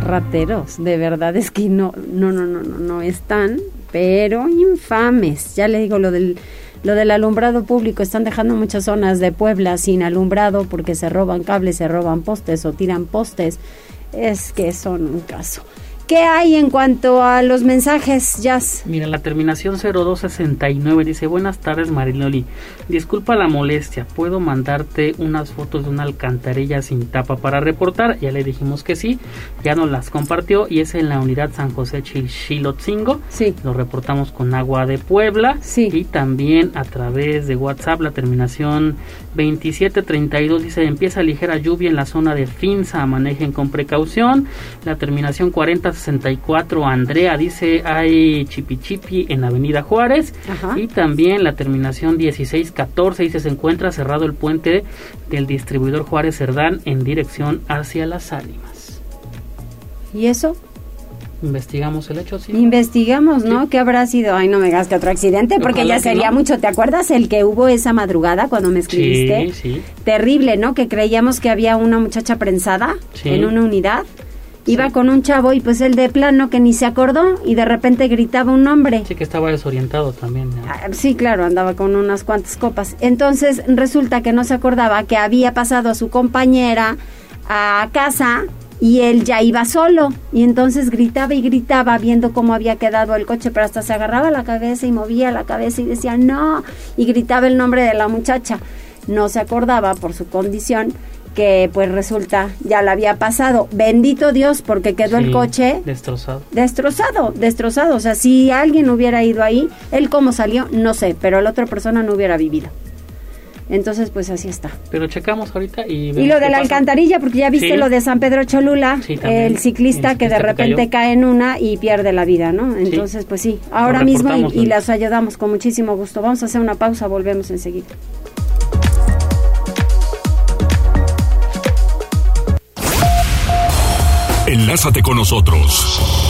Rateros, de verdad es que no, no, no, no, no, no están, pero infames. Ya le digo lo del lo del alumbrado público, están dejando muchas zonas de Puebla sin alumbrado porque se roban cables, se roban postes o tiran postes. Es que son un caso. ¿Qué hay en cuanto a los mensajes, Jazz? Mira, la terminación 0269 dice, buenas tardes Mariloli, disculpa la molestia, ¿puedo mandarte unas fotos de una alcantarilla sin tapa para reportar? Ya le dijimos que sí, ya nos las compartió y es en la unidad San José Chilchilotzingo. Sí. Lo reportamos con agua de Puebla. Sí. Y también a través de WhatsApp, la terminación 2732 dice, empieza ligera lluvia en la zona de Finza, manejen con precaución. La terminación 40 64 Andrea dice hay chipi chipi en Avenida Juárez Ajá. y también la terminación 1614 dice se encuentra cerrado el puente del distribuidor Juárez Cerdán en dirección hacia las ánimas. ¿Y eso? Investigamos el hecho, sí. Investigamos, ¿no? ¿Qué habrá sido? Ay, no me digas que otro accidente, porque Ojalá ya sería no. mucho. ¿Te acuerdas el que hubo esa madrugada cuando me escribiste? Sí, sí. Terrible, ¿no? Que creíamos que había una muchacha prensada Sí. en una unidad. Iba con un chavo y pues él de plano que ni se acordó y de repente gritaba un nombre. Sí que estaba desorientado también. ¿no? Ah, Sí, claro, andaba con unas cuantas copas. Entonces resulta que no se acordaba que había pasado a su compañera a casa y él ya iba solo. Y entonces gritaba y gritaba viendo cómo había quedado el coche, pero hasta se agarraba la cabeza y movía la cabeza y decía no. Y gritaba el nombre de la muchacha. No se acordaba por su condición que pues resulta ya la había pasado. Bendito Dios porque quedó el coche Destrozado. destrozado, destrozado. O sea, si alguien hubiera ido ahí, él cómo salió, no sé, pero la otra persona no hubiera vivido. Entonces, pues así está. Pero checamos ahorita y... Y vemos lo qué de la pasa. alcantarilla, porque ya viste Sí. lo de San Pedro Cholula, Sí, también. el ciclista El que de que repente cae en una y pierde la vida, ¿no? Entonces, pues sí, ahora Lo mismo y, y las ayudamos con muchísimo gusto. Vamos a hacer una pausa, volvemos enseguida. Enlázate con nosotros.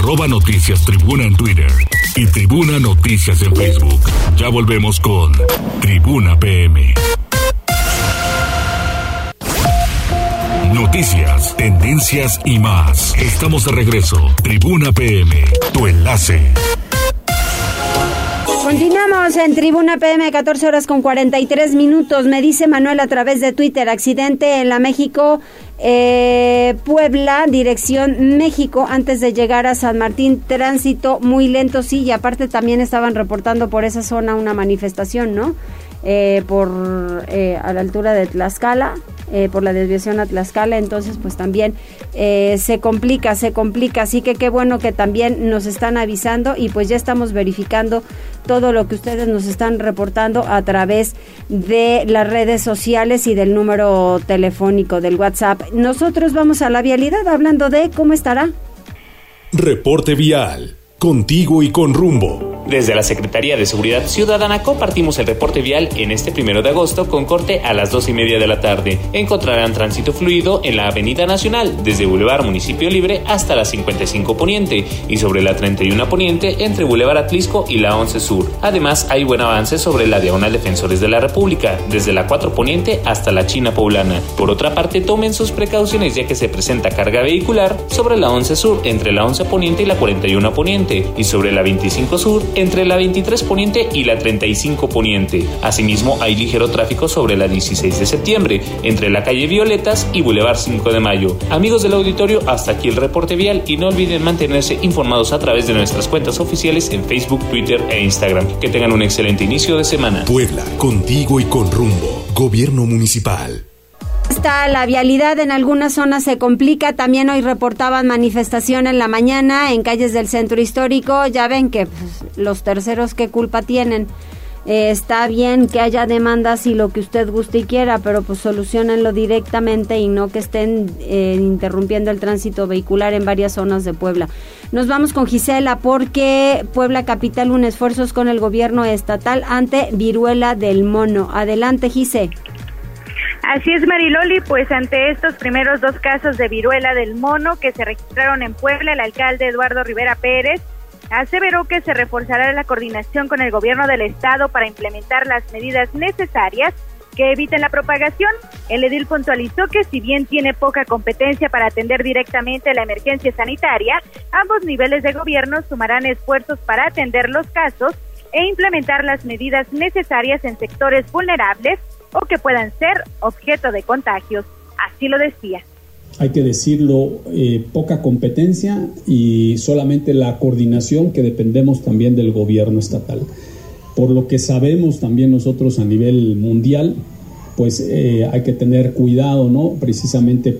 Arroba Noticias Tribuna en Twitter y Tribuna Noticias en Facebook. Ya volvemos con Tribuna PM. Noticias, tendencias y más. Estamos de regreso. Tribuna PM, tu enlace. Continuamos en Tribuna PM, 14 horas con 43 minutos. Me dice Manuel a través de Twitter, accidente en la México, eh, Puebla, dirección México, antes de llegar a San Martín, tránsito muy lento, sí, y aparte también estaban reportando por esa zona una manifestación, ¿no? Eh, por eh, a la altura de Tlaxcala, eh, por la desviación a Tlaxcala, entonces pues también eh, se complica, se complica, así que qué bueno que también nos están avisando y pues ya estamos verificando todo lo que ustedes nos están reportando a través de las redes sociales y del número telefónico del WhatsApp. Nosotros vamos a la vialidad hablando de cómo estará. Reporte vial. Contigo y con rumbo. Desde la Secretaría de Seguridad Ciudadana compartimos el reporte vial en este primero de agosto con corte a las dos y media de la tarde. Encontrarán tránsito fluido en la Avenida Nacional, desde Boulevard Municipio Libre hasta la 55 Poniente y sobre la 31 Poniente entre Boulevard Atlisco y la 11 Sur. Además, hay buen avance sobre la Diagonal Defensores de la República, desde la 4 Poniente hasta la China Poblana. Por otra parte, tomen sus precauciones ya que se presenta carga vehicular sobre la 11 Sur entre la 11 Poniente y la 41 Poniente y sobre la 25 Sur entre la 23 Poniente y la 35 Poniente. Asimismo, hay ligero tráfico sobre la 16 de septiembre, entre la calle Violetas y Boulevard 5 de Mayo. Amigos del auditorio, hasta aquí el reporte vial y no olviden mantenerse informados a través de nuestras cuentas oficiales en Facebook, Twitter e Instagram. Que tengan un excelente inicio de semana. Puebla, contigo y con rumbo. Gobierno Municipal. La vialidad en algunas zonas se complica. También hoy reportaban manifestación en la mañana en calles del centro histórico. Ya ven que pues, los terceros qué culpa tienen. Eh, está bien que haya demandas y lo que usted guste y quiera, pero pues solucionenlo directamente y no que estén eh, interrumpiendo el tránsito vehicular en varias zonas de Puebla. Nos vamos con Gisela porque Puebla Capital un esfuerzos con el gobierno estatal ante viruela del mono. Adelante, Gise. Así es, Mariloli, pues ante estos primeros dos casos de viruela del mono que se registraron en Puebla, el alcalde Eduardo Rivera Pérez aseveró que se reforzará la coordinación con el gobierno del estado para implementar las medidas necesarias que eviten la propagación. El edil puntualizó que si bien tiene poca competencia para atender directamente la emergencia sanitaria, ambos niveles de gobierno sumarán esfuerzos para atender los casos e implementar las medidas necesarias en sectores vulnerables o que puedan ser objeto de contagios. Así lo decía hay que decirlo, eh, poca competencia y solamente la coordinación que dependemos también del gobierno estatal. Por lo que sabemos también nosotros a nivel mundial, pues eh, hay que tener cuidado, ¿no? Precisamente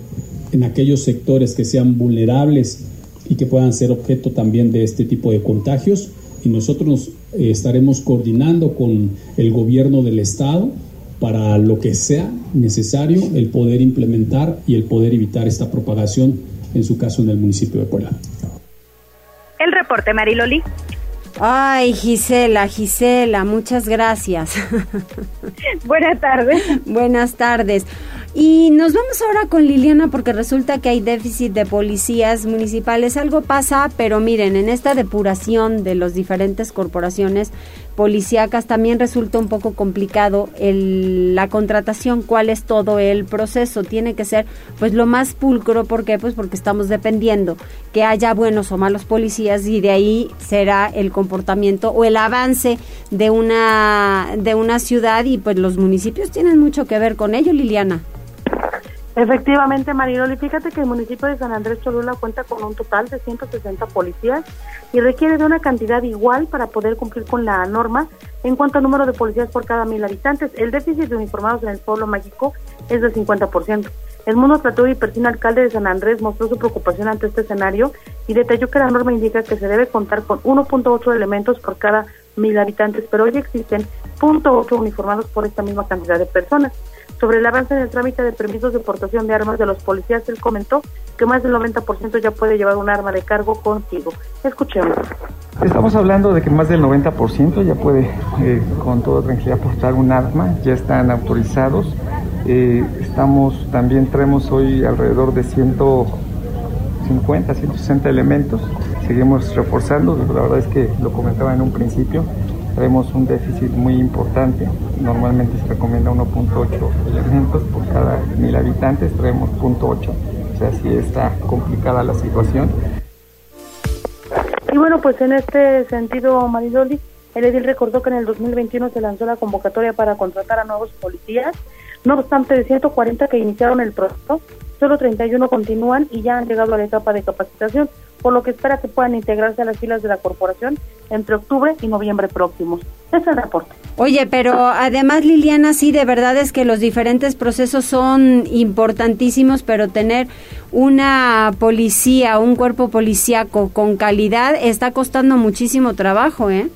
en aquellos sectores que sean vulnerables y que puedan ser objeto también de este tipo de contagios. Y nosotros eh, estaremos coordinando con el gobierno del estado para lo que sea necesario el poder implementar y el poder evitar esta propagación, en su caso en el municipio de Puebla. El reporte, Mariloli. Ay, Gisela, Gisela, muchas gracias. Buenas tardes. Buenas tardes. Y nos vamos ahora con Liliana porque resulta que hay déficit de policías municipales. Algo pasa, pero miren, en esta depuración de las diferentes corporaciones policíacas también resulta un poco complicado el, la contratación, cuál es todo el proceso. Tiene que ser pues lo más pulcro, ¿por qué? Pues porque estamos dependiendo que haya buenos o malos policías y de ahí será el comportamiento o el avance de una, de una ciudad y pues los municipios tienen mucho que ver con ello, Liliana. Efectivamente, Mariloli, fíjate que el municipio de San Andrés Cholula cuenta con un total de 160 policías y requiere de una cantidad igual para poder cumplir con la norma en cuanto al número de policías por cada mil habitantes. El déficit de uniformados en el pueblo mágico es del 50%. El mundo y Persino, alcalde de San Andrés, mostró su preocupación ante este escenario y detalló que la norma indica que se debe contar con 1.8 elementos por cada mil habitantes, pero hoy existen 0.8 uniformados por esta misma cantidad de personas. Sobre el avance en el trámite de permisos de portación de armas de los policías, él comentó que más del 90% ya puede llevar un arma de cargo consigo. Escuchemos. Estamos hablando de que más del 90% ya puede eh, con toda tranquilidad portar un arma, ya están autorizados. Eh, estamos, también traemos hoy alrededor de 150, 160 elementos. Seguimos reforzando, la verdad es que lo comentaba en un principio, Traemos un déficit muy importante. Normalmente se recomienda 1.8 elementos por cada mil habitantes, traemos 0.8. O sea, sí está complicada la situación. Y bueno, pues en este sentido, Maridoli, el edil recordó que en el 2021 se lanzó la convocatoria para contratar a nuevos policías. No obstante, de 140 que iniciaron el proceso, solo 31 continúan y ya han llegado a la etapa de capacitación por lo que espera que puedan integrarse a las filas de la corporación entre octubre y noviembre próximos. Ese es el reporte. Oye, pero además Liliana, sí, de verdad es que los diferentes procesos son importantísimos, pero tener una policía, un cuerpo policíaco con calidad está costando muchísimo trabajo, ¿eh?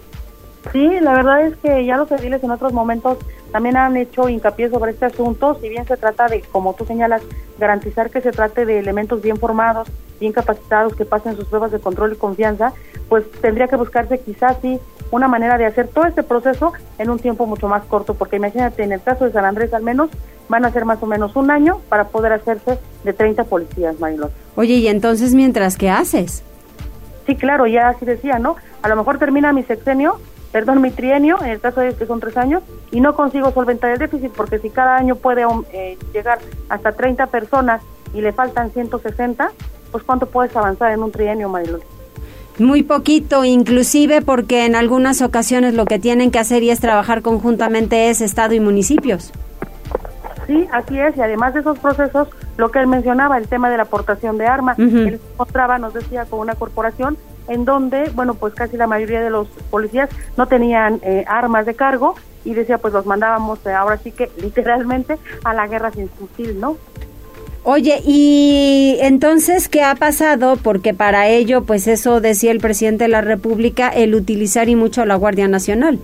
Sí, la verdad es que ya los ediles en otros momentos también han hecho hincapié sobre este asunto, si bien se trata de, como tú señalas, garantizar que se trate de elementos bien formados, bien capacitados, que pasen sus pruebas de control y confianza, pues tendría que buscarse quizás sí una manera de hacer todo este proceso en un tiempo mucho más corto, porque imagínate, en el caso de San Andrés al menos van a ser más o menos un año para poder hacerse de 30 policías, Marilón. Oye, ¿y entonces mientras qué haces? Sí, claro, ya así decía, ¿no? A lo mejor termina mi sexenio, perdón, mi trienio, en el caso de que son tres años, y no consigo solventar el déficit, porque si cada año puede um, eh, llegar hasta 30 personas y le faltan 160, pues ¿cuánto puedes avanzar en un trienio, Marilón? Muy poquito, inclusive porque en algunas ocasiones lo que tienen que hacer y es trabajar conjuntamente es Estado y municipios. Sí, así es, y además de esos procesos, lo que él mencionaba, el tema de la aportación de armas, él encontraba, nos decía, con una corporación en donde, bueno, pues casi la mayoría de los policías no tenían eh, armas de cargo y decía, pues los mandábamos eh, ahora sí que literalmente a la guerra sin fusil, ¿no? Oye, y entonces, ¿qué ha pasado? Porque para ello, pues eso decía el presidente de la República, el utilizar y mucho a la Guardia Nacional.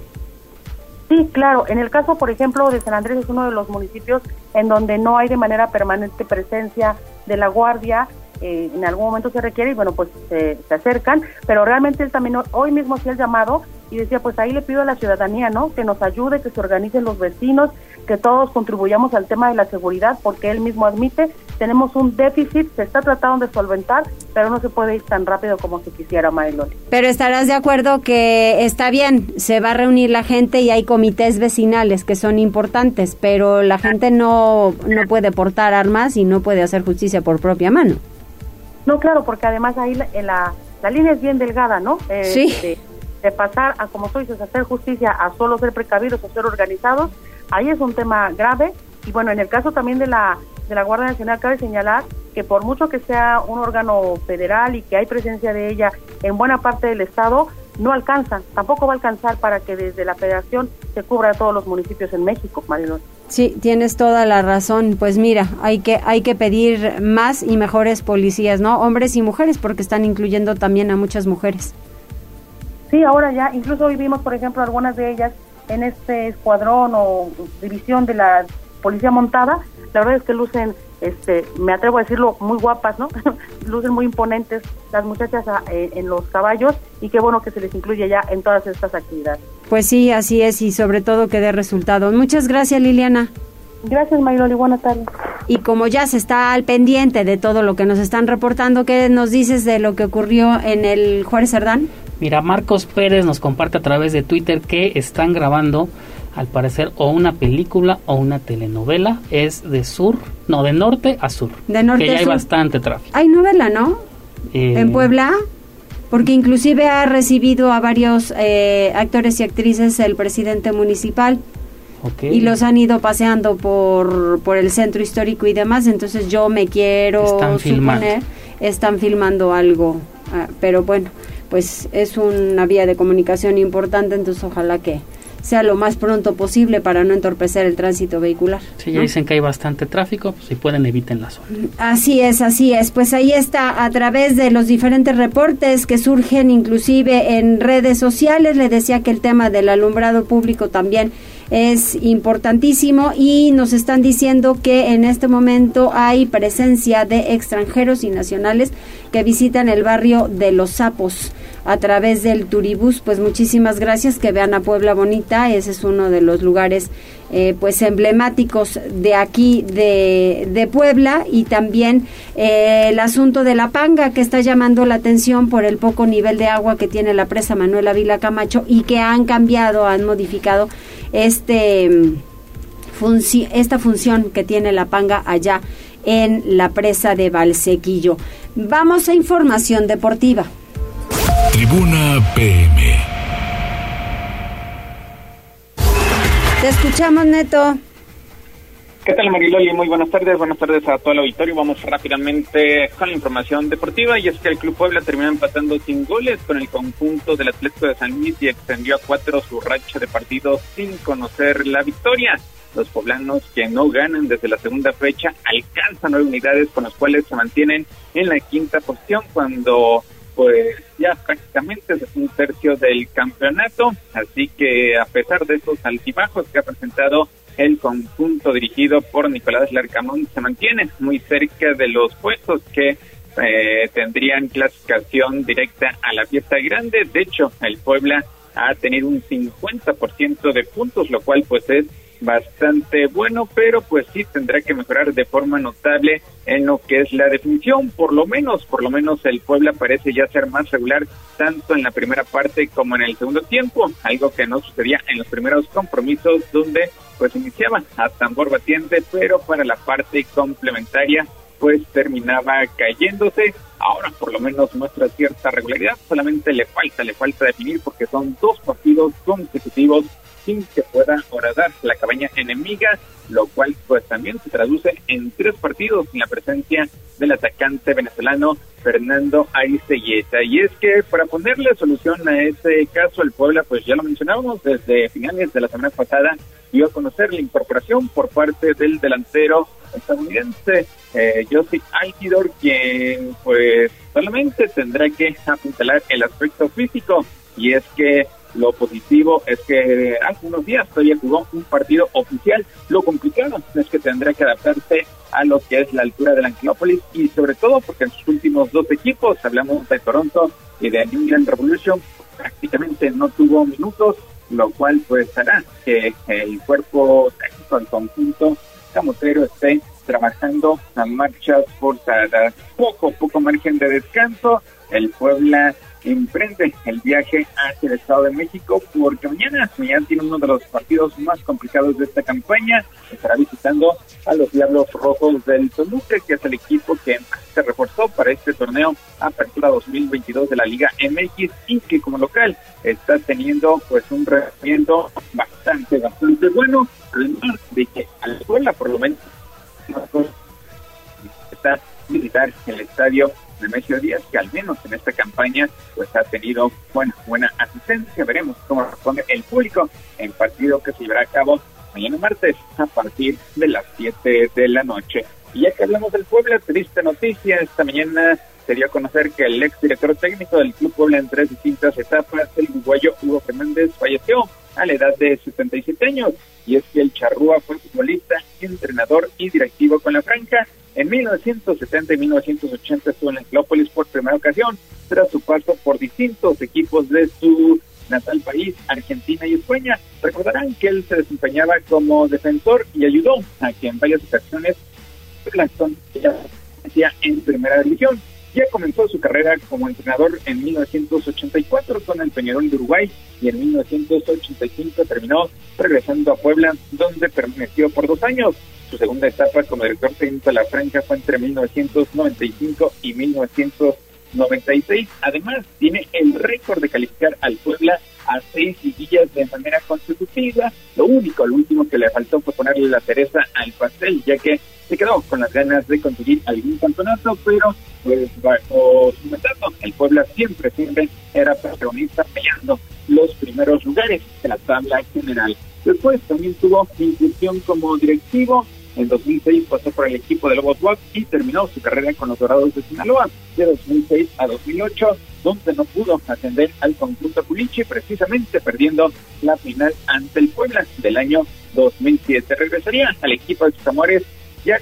Sí, claro. En el caso, por ejemplo, de San Andrés es uno de los municipios en donde no hay de manera permanente presencia de la Guardia. Eh, en algún momento se requiere y bueno, pues se acercan, pero realmente él también hoy mismo hacía el llamado y decía, pues ahí le pido a la ciudadanía, ¿no? Que nos ayude, que se organicen los vecinos, que todos contribuyamos al tema de la seguridad, porque él mismo admite, tenemos un déficit, se está tratando de solventar, pero no se puede ir tan rápido como se quisiera, Mariloli. Pero estarás de acuerdo que está bien, se va a reunir la gente y hay comités vecinales que son importantes, pero la gente no, no puede portar armas y no puede hacer justicia por propia mano. No, claro, porque además ahí la, la, la línea es bien delgada, ¿no? Eh, sí de pasar a, como tú dices, hacer justicia, a solo ser precavidos o ser organizados, ahí es un tema grave. Y bueno, en el caso también de la, de la Guardia Nacional, cabe señalar que por mucho que sea un órgano federal y que hay presencia de ella en buena parte del Estado, no alcanza, tampoco va a alcanzar para que desde la federación se cubra a todos los municipios en México, Marilón. Sí, tienes toda la razón. Pues mira, hay que hay que pedir más y mejores policías, ¿no? Hombres y mujeres, porque están incluyendo también a muchas mujeres. Sí, ahora ya, incluso hoy vimos, por ejemplo, algunas de ellas en este escuadrón o división de la policía montada. La verdad es que lucen, este, me atrevo a decirlo, muy guapas, ¿no? lucen muy imponentes las muchachas ah, eh, en los caballos y qué bueno que se les incluye ya en todas estas actividades. Pues sí, así es y sobre todo que dé resultados. Muchas gracias, Liliana. Gracias, Mayloli. Buenas tardes. Y como ya se está al pendiente de todo lo que nos están reportando, ¿qué nos dices de lo que ocurrió en el Juárez Cerdán? Mira, Marcos Pérez nos comparte a través de Twitter que están grabando, al parecer, o una película o una telenovela. Es de sur, no, de norte a sur. De norte que ya hay bastante tráfico. Hay novela, ¿no? Eh, en Puebla. Porque inclusive ha recibido a varios eh, actores y actrices el presidente municipal. Okay. Y los han ido paseando por, por el centro histórico y demás. Entonces yo me quiero Están suponer, filmando. están filmando algo. Ah, pero bueno, pues es una vía de comunicación importante, entonces ojalá que sea lo más pronto posible para no entorpecer el tránsito vehicular. Sí, ya ¿no? dicen que hay bastante tráfico, pues si pueden eviten la zona. Así es, así es. Pues ahí está, a través de los diferentes reportes que surgen inclusive en redes sociales, le decía que el tema del alumbrado público también es importantísimo y nos están diciendo que en este momento hay presencia de extranjeros y nacionales que visitan el barrio de Los Sapos a través del Turibús. Pues muchísimas gracias, que vean a Puebla Bonita, ese es uno de los lugares eh, pues emblemáticos de aquí de, de Puebla y también eh, el asunto de la panga que está llamando la atención por el poco nivel de agua que tiene la presa Manuela Vila Camacho y que han cambiado, han modificado este funci esta función que tiene la panga allá en la presa de Valsequillo. Vamos a información deportiva. Tribuna PM. Te escuchamos, Neto. ¿Qué tal Mariloli? Muy buenas tardes, buenas tardes a todo el auditorio. Vamos rápidamente con la información deportiva y es que el Club Puebla terminó empatando sin goles con el conjunto del Atlético de San Luis y extendió a cuatro su racha de partidos sin conocer la victoria. Los poblanos que no ganan desde la segunda fecha alcanzan nueve unidades con las cuales se mantienen en la quinta posición cuando pues ya prácticamente es un tercio del campeonato, así que a pesar de esos altibajos que ha presentado el conjunto dirigido por Nicolás Larcamón se mantiene muy cerca de los puestos que eh, tendrían clasificación directa a la fiesta grande. De hecho, el Puebla ha tenido un 50% de puntos, lo cual pues es bastante bueno, pero pues sí tendrá que mejorar de forma notable en lo que es la definición, por lo menos, por lo menos el Puebla parece ya ser más regular tanto en la primera parte como en el segundo tiempo, algo que no sucedía en los primeros compromisos donde pues iniciaba a tambor batiente, pero para la parte complementaria pues terminaba cayéndose. Ahora por lo menos muestra cierta regularidad, solamente le falta, le falta definir porque son dos partidos consecutivos sin que pueda horadar la cabaña enemiga, lo cual pues también se traduce en tres partidos en la presencia del atacante venezolano Fernando Aristeguieta. Y es que para ponerle solución a ese caso, el Puebla, pues ya lo mencionábamos, desde finales de la semana pasada dio a conocer la incorporación por parte del delantero estadounidense eh, Josie Altidor, quien pues solamente tendrá que apuntalar el aspecto físico y es que lo positivo es que hace unos días todavía jugó un partido oficial. Lo complicado es que tendrá que adaptarse a lo que es la altura del Angelópolis y sobre todo porque en sus últimos dos equipos, hablamos de Toronto y de New England Revolution, prácticamente no tuvo minutos, lo cual pues hará que el cuerpo técnico, el conjunto camotero esté trabajando a marchas forzadas. Poco, poco margen de descanso. El Puebla emprende el viaje hacia el Estado de México porque mañana, mañana tiene uno de los partidos más complicados de esta campaña. Estará visitando a los Diablos Rojos del Toluca, que es el equipo que se reforzó para este torneo Apertura 2022 de la Liga MX y que como local está teniendo pues un rendimiento bastante, bastante bueno, además de que a la por lo menos está visitar el estadio Nemesio Díaz, que al menos en esta campaña pues ha tenido buena, buena asistencia. Veremos cómo responde el público en partido que se llevará a cabo mañana martes a partir de las 7 de la noche. Y ya que hablamos del Puebla, triste noticia, esta mañana se dio a conocer que el ex director técnico del Club Puebla en tres distintas etapas, el uruguayo Hugo Fernández, falleció a la edad de 77 años. Y es que el Charrúa fue futbolista, entrenador y directivo con la franja en 1970 y 1980 estuvo en Angelópolis por primera ocasión, tras su paso por distintos equipos de su natal país, Argentina y España. Recordarán que él se desempeñaba como defensor y ayudó a que en varias ocasiones Ya en primera división. Ya comenzó su carrera como entrenador en 1984 con el Peñarol de Uruguay y en 1985 terminó regresando a Puebla, donde permaneció por dos años. Su segunda etapa como director técnico de la franja fue entre 1995 y 1996. Además, tiene el récord de calificar al Puebla a seis liguillas de manera consecutiva. Lo único, lo último que le faltó fue ponerle la cereza al pastel, ya que se quedó con las ganas de conseguir algún campeonato, pero pues bajo su mandato, el Puebla siempre, siempre era protagonista peleando los primeros lugares de la tabla general. Después también tuvo inclusión como directivo en 2006 pasó por el equipo de Lobos WAP y terminó su carrera con los Dorados de Sinaloa de 2006 a 2008, donde no pudo ascender al conjunto Pulichi, precisamente perdiendo la final ante el Puebla del año 2007. Regresaría al equipo de sus amores ya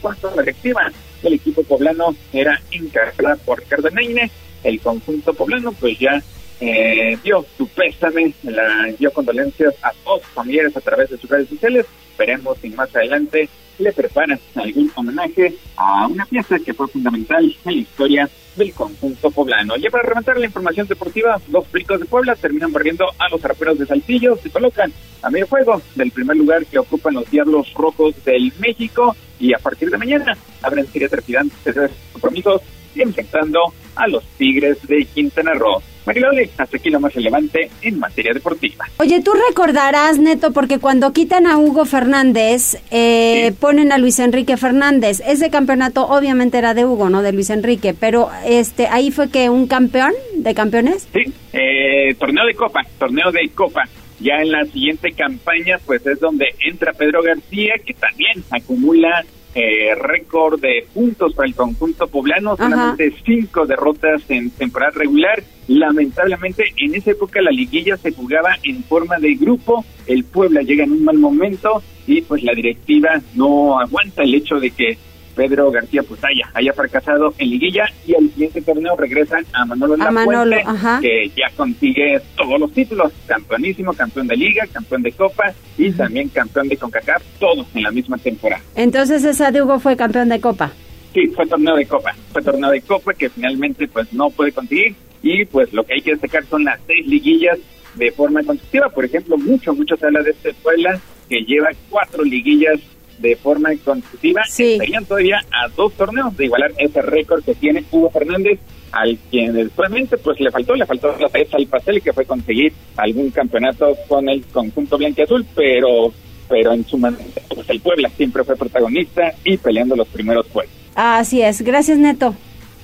cuanto a la directiva el equipo poblano era encargada por Ricardo Neine, el conjunto poblano pues ya eh, dio su pésame, la, dio condolencias a todos sus familiares a través de sus redes sociales. Veremos si más adelante le preparan algún homenaje a una pieza que fue fundamental en la historia del conjunto poblano. Ya para rematar la información deportiva, los picos de Puebla terminan barriendo a los raperos de Saltillo, se colocan a medio juego del primer lugar que ocupan los Diablos Rojos del México y a partir de mañana abren serie trepidantes de compromisos enfrentando a los Tigres de Quintana Roo. Marilole, hasta aquí lo más relevante en materia deportiva. Oye, tú recordarás, Neto, porque cuando quitan a Hugo Fernández, eh, ponen a Luis Enrique Fernández. Ese campeonato obviamente era de Hugo, no de Luis Enrique, pero este ahí fue que un campeón de campeones. Sí, eh, torneo de Copa, torneo de Copa. Ya en la siguiente campaña, pues es donde entra Pedro García, que también acumula eh, récord de puntos para el conjunto poblano, solamente cinco derrotas en temporada regular. Lamentablemente, en esa época la liguilla se jugaba en forma de grupo. El Puebla llega en un mal momento y pues la directiva no aguanta el hecho de que Pedro García pues haya, fracasado en liguilla y al siguiente torneo regresan a Manolo A Manolo, que ya consigue todos los títulos, campeonísimo, campeón de liga, campeón de copa y también campeón de CONCACAF, todos en la misma temporada. Entonces esa de Hugo fue campeón de Copa. Sí, fue torneo de copa, fue torneo de copa que finalmente pues no puede conseguir y pues lo que hay que destacar son las seis liguillas de forma consecutiva. Por ejemplo, mucho, mucho se habla de este Puebla que lleva cuatro liguillas de forma consecutiva. Estarían todavía a dos torneos de igualar ese récord que tiene Hugo Fernández, al quien despuésmente pues le faltó, le faltó la pieza al pastel que fue conseguir algún campeonato con el conjunto blanquiazul, pero pero en su momento pues el Puebla siempre fue protagonista y peleando los primeros puestos. Así es. Gracias, Neto.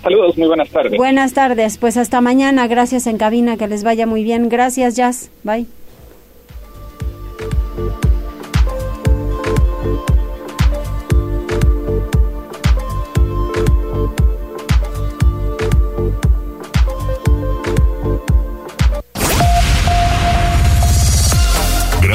Saludos, muy buenas tardes. Buenas tardes. Pues hasta mañana. Gracias en cabina. Que les vaya muy bien. Gracias, Jazz. Bye.